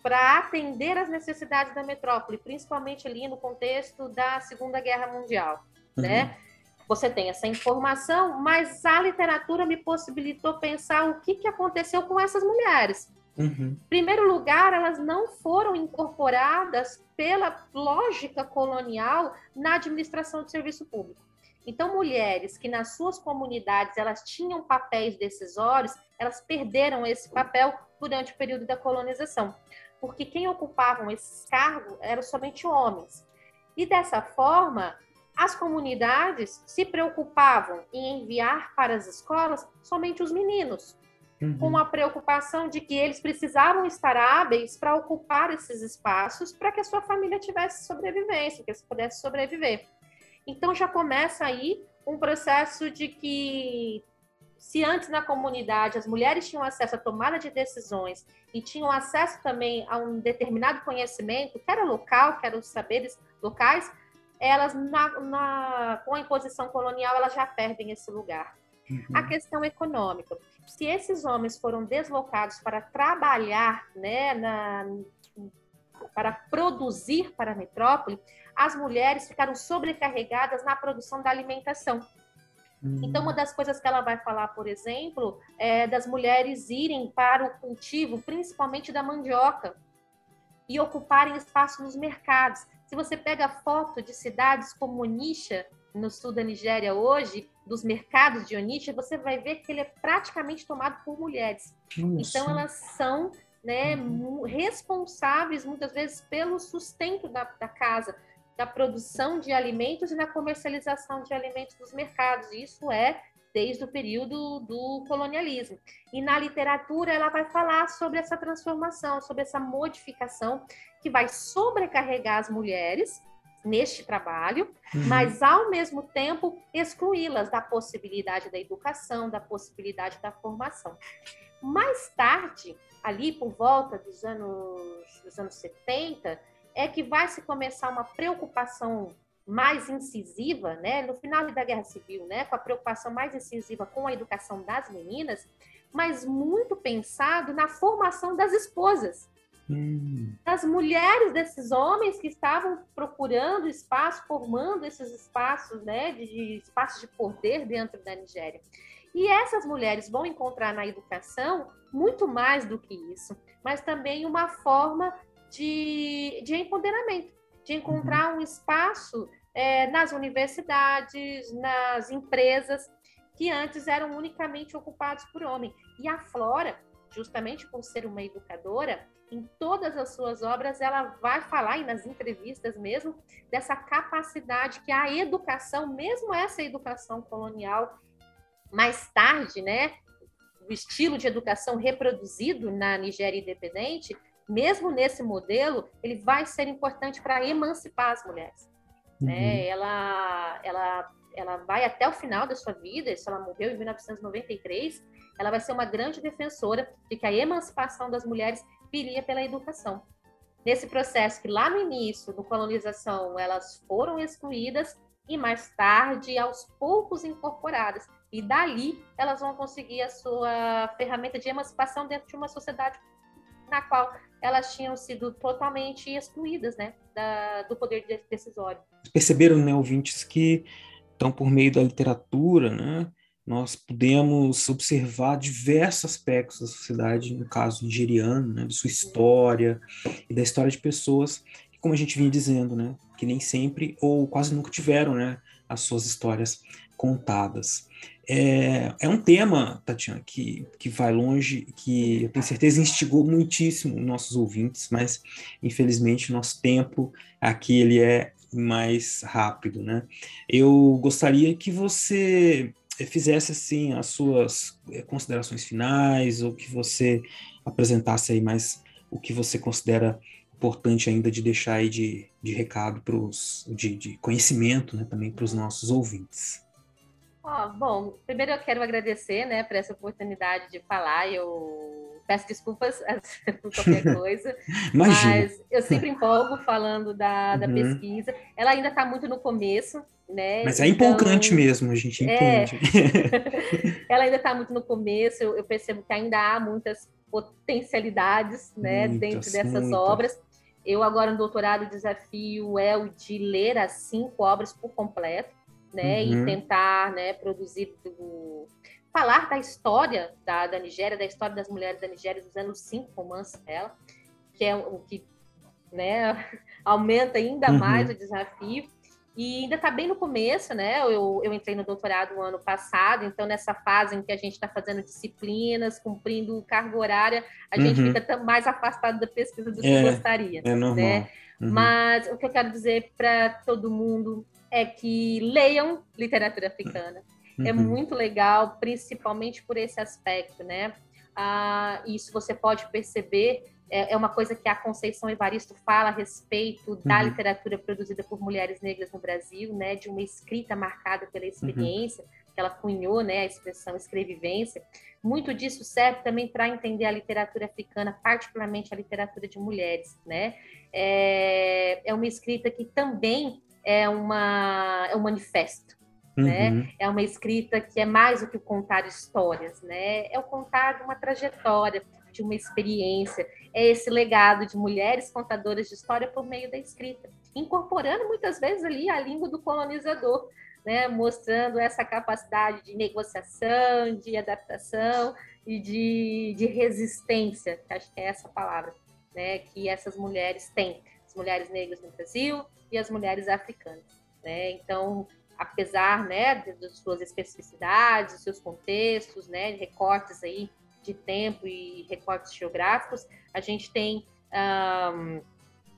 para atender às necessidades da metrópole, principalmente ali no contexto da Segunda Guerra Mundial, uhum. né? Você tem essa informação, mas a literatura me possibilitou pensar o que, que aconteceu com essas mulheres. Uhum. Em primeiro lugar, elas não foram incorporadas pela lógica colonial na administração de serviço público. Então, mulheres que nas suas comunidades elas tinham papéis decisórios, elas perderam esse papel durante o período da colonização, porque quem ocupavam esses cargos eram somente homens. E dessa forma, as comunidades se preocupavam em enviar para as escolas somente os meninos. uhum. com a preocupação de que eles precisavam estar hábeis para ocupar esses espaços para que a sua família tivesse sobrevivência, que eles pudessem sobreviver. Então já começa aí um processo de que se antes na comunidade as mulheres tinham acesso à tomada de decisões e tinham acesso também a um determinado conhecimento, que era local, que eram os saberes locais, elas na, na, com a imposição colonial elas já perdem esse lugar. Uhum. A questão econômica. Se esses homens foram deslocados para trabalhar, né, na, para produzir para a metrópole, as mulheres ficaram sobrecarregadas na produção da alimentação. Então, uma das coisas que ela vai falar, por exemplo, é das mulheres irem para o cultivo, principalmente da mandioca, e ocuparem espaço nos mercados. Se você pega foto de cidades como Nisha, no sul da Nigéria hoje, dos mercados de Onitsha, você vai ver que ele é praticamente tomado por mulheres. Nossa. Então, elas são né, responsáveis, muitas vezes, pelo sustento da, da casa, da produção de alimentos e na comercialização de alimentos nos mercados. Isso é desde o período do colonialismo. E na literatura ela vai falar sobre essa transformação, sobre essa modificação que vai sobrecarregar as mulheres neste trabalho, uhum. mas ao mesmo tempo excluí-las da possibilidade da educação, da possibilidade da formação. Mais tarde, ali por volta dos anos, dos anos 70, é que vai se começar uma preocupação mais incisiva, né, no final da Guerra Civil, né, com a preocupação mais incisiva com a educação das meninas, mas muito pensado na formação das esposas, hum. das mulheres desses homens que estavam procurando espaço, formando esses espaços, né, de, de espaços de poder dentro da Nigéria. E essas mulheres vão encontrar na educação muito mais do que isso, mas também uma forma de, de empoderamento, de encontrar uhum. um espaço é, nas universidades, nas empresas, que antes eram unicamente ocupados por homens. E a Flora, justamente por ser uma educadora, em todas as suas obras ela vai falar, e nas entrevistas mesmo, dessa capacidade que a educação, mesmo essa educação colonial, mais tarde, né, o estilo de educação reproduzido na Nigéria independente, mesmo nesse modelo, ele vai ser importante para emancipar as mulheres. Uhum. Né? Ela, ela, ela vai até o final da sua vida, se ela morreu em 1993, ela vai ser uma grande defensora de que a emancipação das mulheres viria pela educação. Nesse processo que lá no início, da colonização, elas foram excluídas e mais tarde, aos poucos, incorporadas. E dali, elas vão conseguir a sua ferramenta de emancipação dentro de uma sociedade na qual elas tinham sido totalmente excluídas né, da, do poder decisório. Perceberam, né, ouvintes, que então, por meio da literatura, né, nós podemos observar diversos aspectos da sociedade, no caso nigeriano, né, de sua história e da história de pessoas que, como a gente vinha dizendo, né, que nem sempre ou quase nunca tiveram né, as suas histórias contadas. É, é um tema, Tatiana, que, que vai longe, que eu tenho certeza instigou muitíssimo nossos ouvintes, mas infelizmente nosso tempo aqui ele é mais rápido, né? Eu gostaria que você fizesse assim as suas é, considerações finais ou que você apresentasse aí mais o que você considera importante ainda de deixar aí de, de recado para os de, de conhecimento né, também para os nossos ouvintes. Oh, bom, primeiro eu quero agradecer, né, por essa oportunidade de falar. Eu peço desculpas por qualquer coisa, mas eu sempre empolgo falando da, da uhum. pesquisa. Ela ainda está muito no começo, né? Mas é então, empolgante mesmo, a gente é. entende. É, ela ainda está muito no começo. Eu, eu, percebo que ainda há muitas potencialidades, né, muitas, dentro dessas muitas. obras. Eu agora no doutorado o desafio é o de ler as cinco obras por completo né, uhum. e tentar, né, produzir, falar da história da, da Nigéria, da história das mulheres da Nigéria, usando cinco romances dela, que é o que, né, aumenta ainda uhum. mais o desafio. E ainda está bem no começo, né? Eu, eu entrei no doutorado no ano passado, então nessa fase em que a gente está fazendo disciplinas, cumprindo carga horária, a uhum. gente fica mais afastado da pesquisa do que é, gostaria. É normal. Né? Uhum. Mas o que eu quero dizer para todo mundo é que leiam literatura africana. É uhum. É muito legal, principalmente por esse aspecto, né? Ah, isso você pode perceber é, é uma coisa que a Conceição Evaristo fala a respeito da uhum. literatura produzida por mulheres negras no Brasil, né, de uma escrita marcada pela experiência, uhum. que ela cunhou, né, a expressão escrevivência. Muito disso serve também para entender a literatura africana, particularmente a literatura de mulheres, né? É, é uma escrita que também é uma é um manifesto, né? Uhum. É uma escrita que é mais do que contar histórias, né? É o contar de uma trajetória, de uma experiência, é esse legado de mulheres contadoras de história por meio da escrita, incorporando muitas vezes ali a língua do colonizador, né, mostrando essa capacidade de negociação, de adaptação e de, de resistência, que acho que é essa palavra, né, que essas mulheres têm, as mulheres negras no Brasil e as mulheres africanas. Né? Então, apesar né, das suas especificidades, dos seus contextos, né, recortes aí de tempo e recortes geográficos, a gente tem um,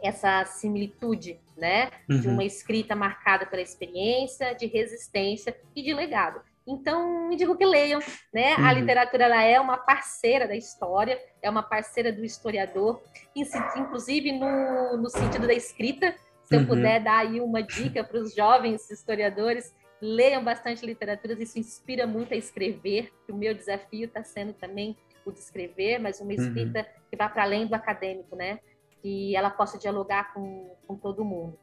essa similitude, né, uhum. de uma escrita marcada pela experiência, de resistência e de legado. Então, me digo que leiam, né? Uhum. A literatura ela é uma parceira da história, é uma parceira do historiador, inclusive no, no sentido da escrita. Se eu uhum. puder dar aí uma dica para os jovens historiadores, leiam bastante literaturas, isso inspira muito a escrever. O meu desafio está sendo também o de escrever, mas uma uhum. escrita uhum. que vá para além do acadêmico, né? Que ela possa dialogar com, com todo mundo.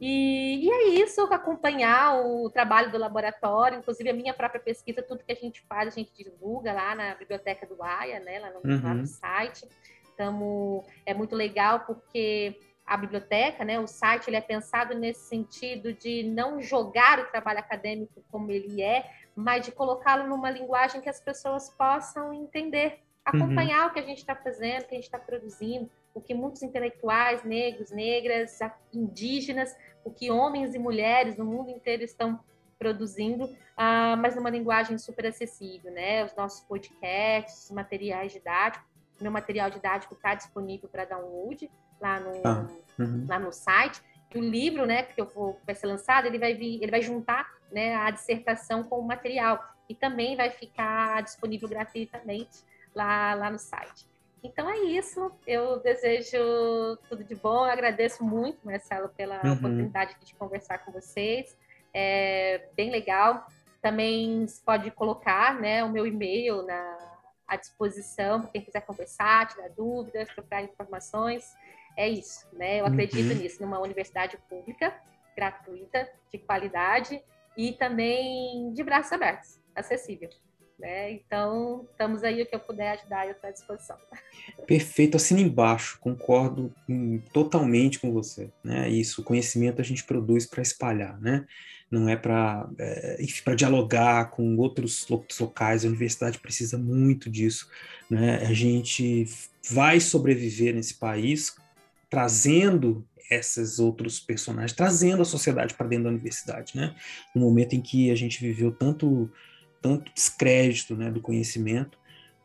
E, e, é isso, acompanhar o trabalho do laboratório, inclusive a minha própria pesquisa, tudo que a gente faz, a gente divulga lá na biblioteca do AIA, né, lá no, uhum. lá no site. Então, é muito legal porque a biblioteca, né, o site, ele é pensado nesse sentido de não jogar o trabalho acadêmico como ele é, mas de colocá-lo numa linguagem que as pessoas possam entender, acompanhar uhum. o que a gente está fazendo, o que a gente está produzindo, o que muitos intelectuais negros, negras, indígenas, o que homens e mulheres no mundo inteiro estão produzindo, uh, mas numa linguagem super acessível, né? Os nossos podcasts, materiais didáticos, meu material didático está disponível para download lá no, ah, uhum. lá no site. E o livro, né, que eu vou, vai ser lançado, ele vai vir, ele vai juntar né, a dissertação com o material e também vai ficar disponível gratuitamente lá, lá no site. Então é isso. Eu desejo tudo de bom. Eu agradeço muito, Marcelo, pela uhum. oportunidade de conversar com vocês. É bem legal. Também pode colocar né, o meu e-mail na, à disposição para quem quiser conversar, tirar dúvidas, trocar informações. É isso, né? Eu acredito uhum. nisso, numa universidade pública, gratuita, de qualidade e também de braços abertos, acessível. Né? Então, estamos aí o que eu puder ajudar, eu estou à disposição. Perfeito, assina embaixo, concordo totalmente com você. Né? Isso, conhecimento a gente produz para espalhar, né? não é para é, para dialogar com outros, outros locais, a universidade precisa muito disso. Né? A gente vai sobreviver nesse país trazendo esses outros personagens, trazendo a sociedade para dentro da universidade, né? No momento em que a gente viveu tanto tanto descrédito, né, do conhecimento,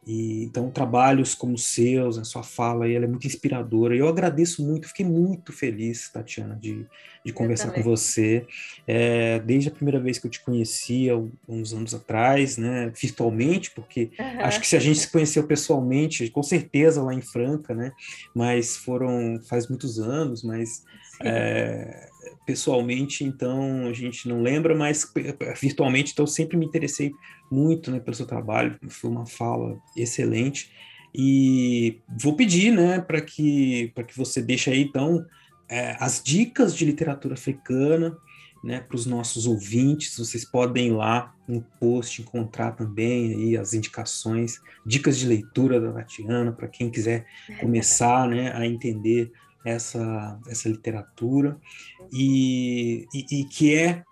e, então, trabalhos como os seus, a sua fala, ela é muito inspiradora. E eu agradeço muito, fiquei muito feliz, Tatiana, de, de conversar com você. É, desde a primeira vez que eu te conheci, uns anos atrás, né, virtualmente, porque uhum. acho que se a gente se conheceu pessoalmente, com certeza lá em Franca, né, mas foram faz muitos anos, mas é, pessoalmente, então a gente não lembra, mas virtualmente, então eu sempre me interessei muito né, pelo seu trabalho, foi uma fala excelente. E vou pedir né, para que, que você deixe aí, então, é, as dicas de literatura africana né, para os nossos ouvintes. Vocês podem ir lá no post encontrar também aí as indicações, dicas de leitura da Tatiana, para quem quiser começar né, a entender essa, essa literatura e, e, e, que é,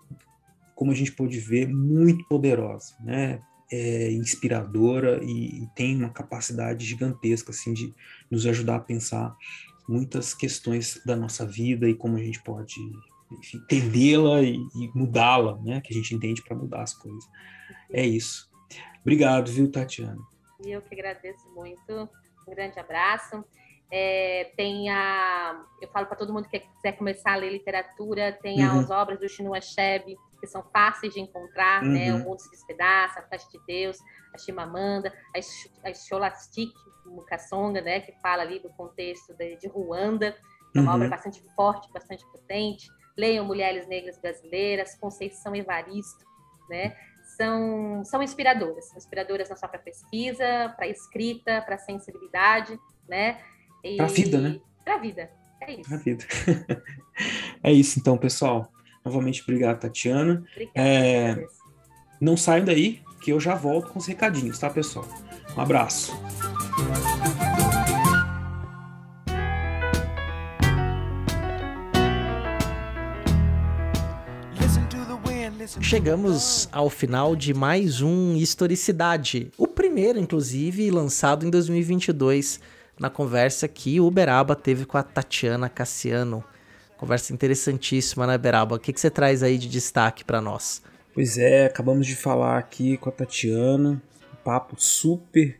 como a gente pode ver, muito poderosa, né? É inspiradora e, e, tem uma capacidade gigantesca assim de nos ajudar a pensar muitas questões da nossa vida e como a gente pode entendê-la e, e mudá-la, né? Que a gente entende para mudar as coisas. É isso. Obrigado, viu, Tatiana? Eu que agradeço muito. Um grande abraço. É, tem a. Eu falo para todo mundo que quiser começar a ler literatura, tem uhum. as obras do Chinua Achebe, que são fáceis de encontrar, uhum. né? O Mundo se Despedaça, A Festa de Deus, a Chimamanda, a Scholastic Mukasonga, né? Que fala ali do contexto de, de Ruanda, é uma uhum. obra bastante forte, bastante potente. Leiam Mulheres Negras Brasileiras, Conceição Evaristo, né? São, são inspiradoras, inspiradoras não só para pesquisa, para escrita, para sensibilidade, né? Para a vida, né? Para a vida, é isso. Para vida. é isso então, pessoal. Novamente, obrigado, Tatiana. Obrigada. É... Não saiam daí, que eu já volto com os recadinhos, tá, pessoal? Um abraço. Chegamos ao final de mais um Historicidade, o primeiro, inclusive, lançado em 2022, na conversa que o Uberaba teve com a Tatiana Cassiano. Conversa interessantíssima, né, Beraba? O que, que você traz aí de destaque para nós? Pois é, acabamos de falar aqui com a Tatiana, um papo super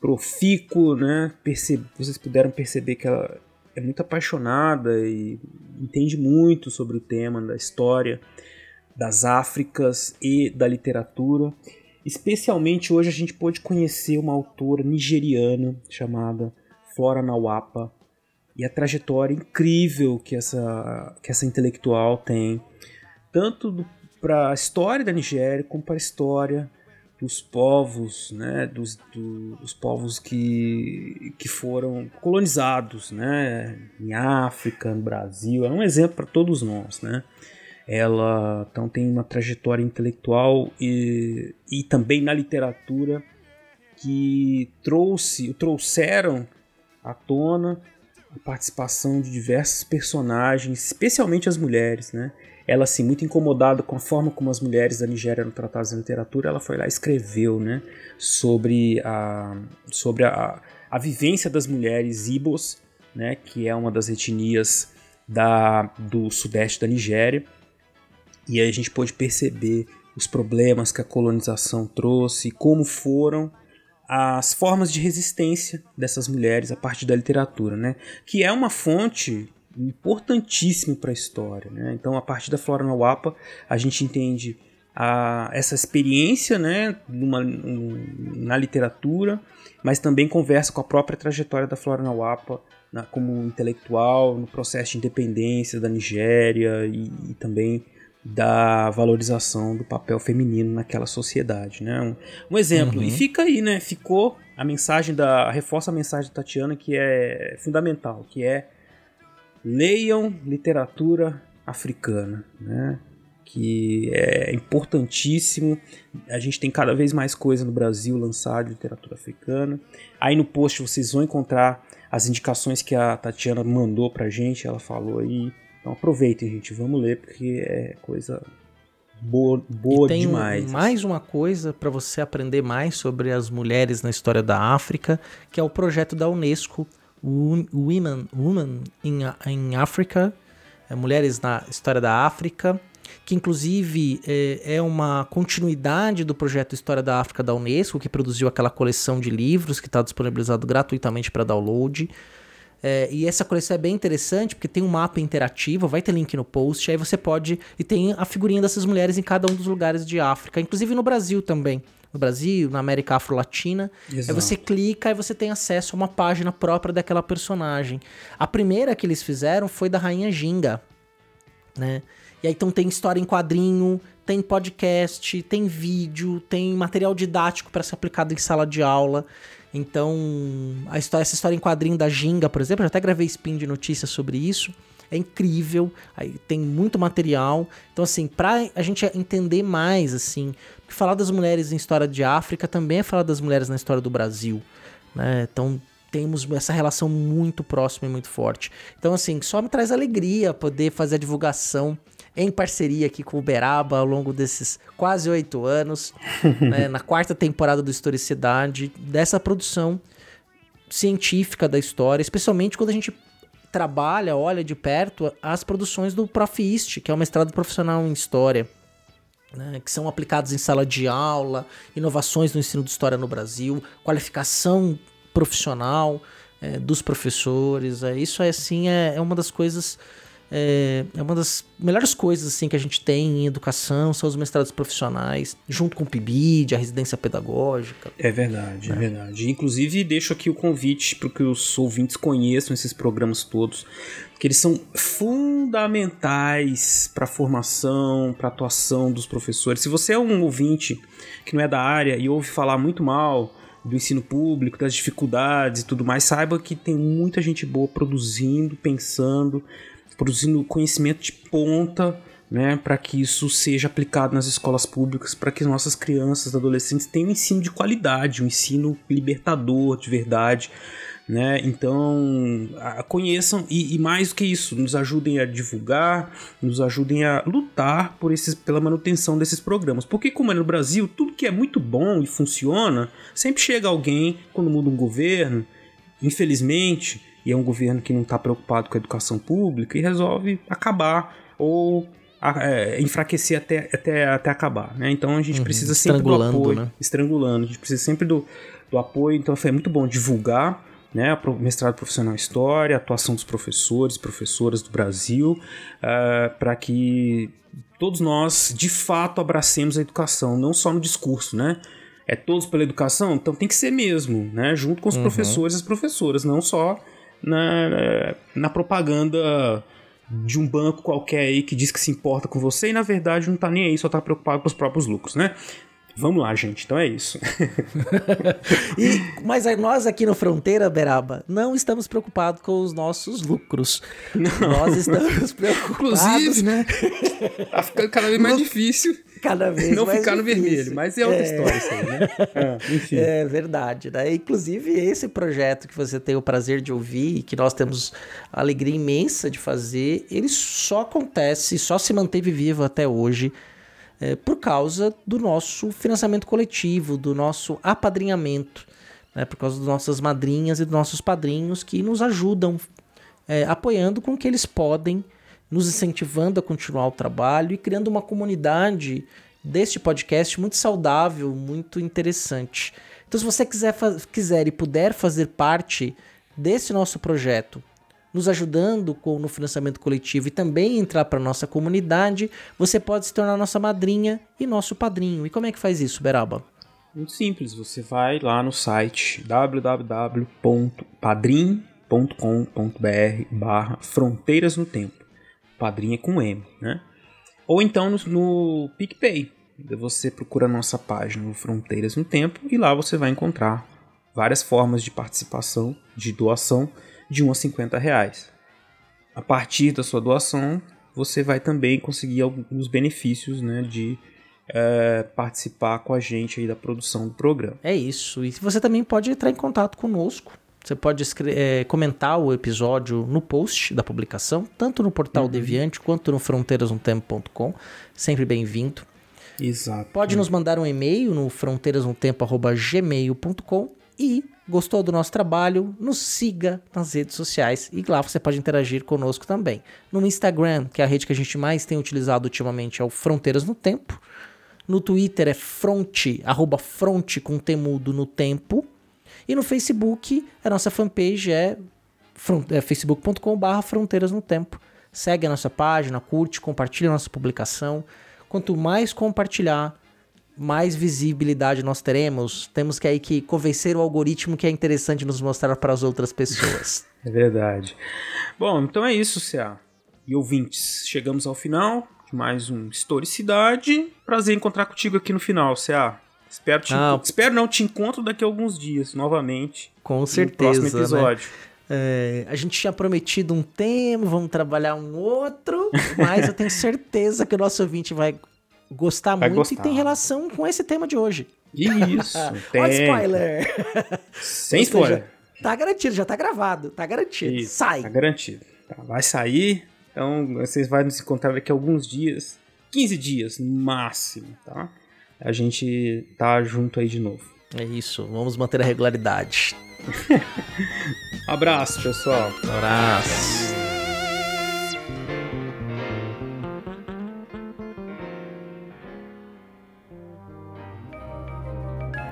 profícuo, né? Perce... Vocês puderam perceber que ela é muito apaixonada e entende muito sobre o tema da história das Áfricas e da literatura. Especialmente hoje a gente pôde conhecer uma autora nigeriana chamada Flora Nawapa e a trajetória incrível que essa, que essa intelectual tem, tanto para a história da Nigéria como para a história dos povos, né, dos, do, dos povos que, que foram colonizados, né, em África, no Brasil, é um exemplo para todos nós, né. Ela então tem uma trajetória intelectual e, e também na literatura que trouxe, trouxeram à tona a participação de diversos personagens, especialmente as mulheres, né? Ela, assim, muito incomodada com a forma como as mulheres da Nigéria eram tratadas na literatura, ela foi lá e escreveu, né? Sobre a, sobre a, a vivência das mulheres Ibos, né? Que é uma das etnias da, do sudeste da Nigéria. E aí a gente pôde perceber os problemas que a colonização trouxe, como foram as formas de resistência dessas mulheres a partir da literatura, né? que é uma fonte importantíssima para a história. Né? Então, a partir da Flora Nawapa, a gente entende a, essa experiência né, numa, um, na literatura, mas também conversa com a própria trajetória da Flora Nawapa na, como intelectual, no processo de independência da Nigéria e, e também da valorização do papel feminino naquela sociedade, né? Um, um exemplo. Uhum. E fica aí, né? Ficou a mensagem da reforça a mensagem da Tatiana que é fundamental, que é leiam literatura africana, né? Que é importantíssimo. A gente tem cada vez mais coisa no Brasil lançada de literatura africana. Aí no post vocês vão encontrar as indicações que a Tatiana mandou pra gente, ela falou aí então aproveitem, gente, vamos ler porque é coisa boa, boa e tem demais. Mais uma coisa para você aprender mais sobre as mulheres na história da África, que é o projeto da UNESCO Women, Women in, in Africa, é, Mulheres na História da África, que inclusive é, é, uma continuidade do projeto História da África da Unesco, que produziu aquela coleção de livros que está disponibilizado gratuitamente para download. É, e essa coleção é bem interessante porque tem um mapa interativo, vai ter link no post, aí você pode. E tem a figurinha dessas mulheres em cada um dos lugares de África, inclusive no Brasil também. No Brasil, na América Afro-Latina. Aí você clica e você tem acesso a uma página própria daquela personagem. A primeira que eles fizeram foi da Rainha Ginga, né? E aí então tem história em quadrinho, tem podcast, tem vídeo, tem material didático para ser aplicado em sala de aula. Então, a história, essa história em quadrinho da Ginga, por exemplo, eu até gravei spin de notícias sobre isso. É incrível, aí tem muito material. Então, assim, pra a gente entender mais, assim, falar das mulheres em história de África também é falar das mulheres na história do Brasil, né? Então, temos essa relação muito próxima e muito forte. Então, assim, só me traz alegria poder fazer a divulgação em parceria aqui com o Uberaba ao longo desses quase oito anos, né, na quarta temporada do Historicidade, dessa produção científica da história, especialmente quando a gente trabalha, olha de perto as produções do Profist, que é o mestrado profissional em História. Né, que são aplicados em sala de aula, inovações no ensino de história no Brasil, qualificação profissional, é, dos professores. É, isso é assim é, é uma das coisas é, é, uma das melhores coisas assim que a gente tem em educação são os mestrados profissionais, junto com o PIBID, a residência pedagógica. É verdade, é, é verdade. Inclusive, deixo aqui o convite para que os ouvintes conheçam esses programas todos, que eles são fundamentais para a formação, para a atuação dos professores. Se você é um ouvinte que não é da área e ouve falar muito mal do ensino público, das dificuldades e tudo mais, saiba que tem muita gente boa produzindo, pensando, produzindo conhecimento de ponta, né, para que isso seja aplicado nas escolas públicas, para que nossas crianças, adolescentes tenham um ensino de qualidade, um ensino libertador de verdade. Né? Então, conheçam e, e, mais do que isso, nos ajudem a divulgar, nos ajudem a lutar por esses, pela manutenção desses programas. Porque, como é no Brasil, tudo que é muito bom e funciona, sempre chega alguém quando muda um governo, infelizmente, e é um governo que não está preocupado com a educação pública e resolve acabar ou é, enfraquecer até, até, até acabar. Né? Então a gente uhum, precisa sempre do apoio, né? estrangulando, a gente precisa sempre do, do apoio. Então foi muito bom divulgar né, mestrado profissional em História, atuação dos professores, professoras do Brasil, uh, para que todos nós de fato abracemos a educação, não só no discurso, né? É todos pela educação, então tem que ser mesmo, né? Junto com os uhum. professores e as professoras, não só na, na propaganda de um banco qualquer aí que diz que se importa com você e na verdade não tá nem aí, só tá preocupado com os próprios lucros, né? Vamos lá, gente. Então é isso. e, mas nós aqui no Fronteira, Beraba, não estamos preocupados com os nossos lucros. Não. Nós estamos preocupados. Inclusive, né? Tá ficando cada vez mais difícil. Cada vez não mais ficar difícil. no vermelho, mas é outra é... história isso aí, né? É, enfim. É verdade, né? Inclusive, esse projeto que você tem o prazer de ouvir e que nós temos a alegria imensa de fazer, ele só acontece, só se manteve vivo até hoje é, por causa do nosso financiamento coletivo, do nosso apadrinhamento, né, por causa das nossas madrinhas e dos nossos padrinhos que nos ajudam, é, apoiando com que eles podem, nos incentivando a continuar o trabalho e criando uma comunidade deste podcast muito saudável, muito interessante. Então, se você quiser, quiser e puder fazer parte desse nosso projeto, nos ajudando com, no financiamento coletivo e também entrar para nossa comunidade, você pode se tornar nossa madrinha e nosso padrinho. E como é que faz isso, Beraba? Muito simples, você vai lá no site www.padrim.com.br barra Fronteiras no Tempo. Padrinha com M, né? Ou então no, no PicPay. Você procura a nossa página Fronteiras no Tempo e lá você vai encontrar várias formas de participação, de doação de 1 a 50 reais. A partir da sua doação, você vai também conseguir alguns benefícios né, de é, participar com a gente aí da produção do programa. É isso. E você também pode entrar em contato conosco. Você pode é, comentar o episódio no post da publicação, tanto no portal uhum. Deviante quanto no fronteirasumtempo.com. Sempre bem-vindo. Exato. Pode nos mandar um e-mail no fronteirasumtempo.gmail.com e Gostou do nosso trabalho? Nos siga nas redes sociais e lá você pode interagir conosco também. No Instagram, que é a rede que a gente mais tem utilizado ultimamente, é o Fronteiras no Tempo. No Twitter é fronte, arroba fronte com temudo no tempo. E no Facebook, a nossa fanpage é, é facebook.com.br fronteiras no tempo. Segue a nossa página, curte, compartilha a nossa publicação. Quanto mais compartilhar, mais visibilidade nós teremos. Temos que aí que convencer o algoritmo que é interessante nos mostrar para as outras pessoas. é verdade. Bom, então é isso, CA. E ouvintes, chegamos ao final de mais um Historicidade. Prazer em encontrar contigo aqui no final, CA. Espero, te ah, espero não te encontro daqui a alguns dias, novamente. Com certeza. No próximo né? episódio. Né? É, a gente tinha prometido um tema, vamos trabalhar um outro, mas eu tenho certeza que o nosso ouvinte vai gostar Vai muito gostar. e tem relação com esse tema de hoje. Isso, tem. Olha spoiler! Sem spoiler. Tá garantido, já tá gravado, tá garantido. Isso, Sai. Tá garantido. Tá, vai sair, então vocês vão nos encontrar daqui a alguns dias, 15 dias no máximo, tá? A gente tá junto aí de novo. É isso, vamos manter a regularidade. Abraço, pessoal. Abraço.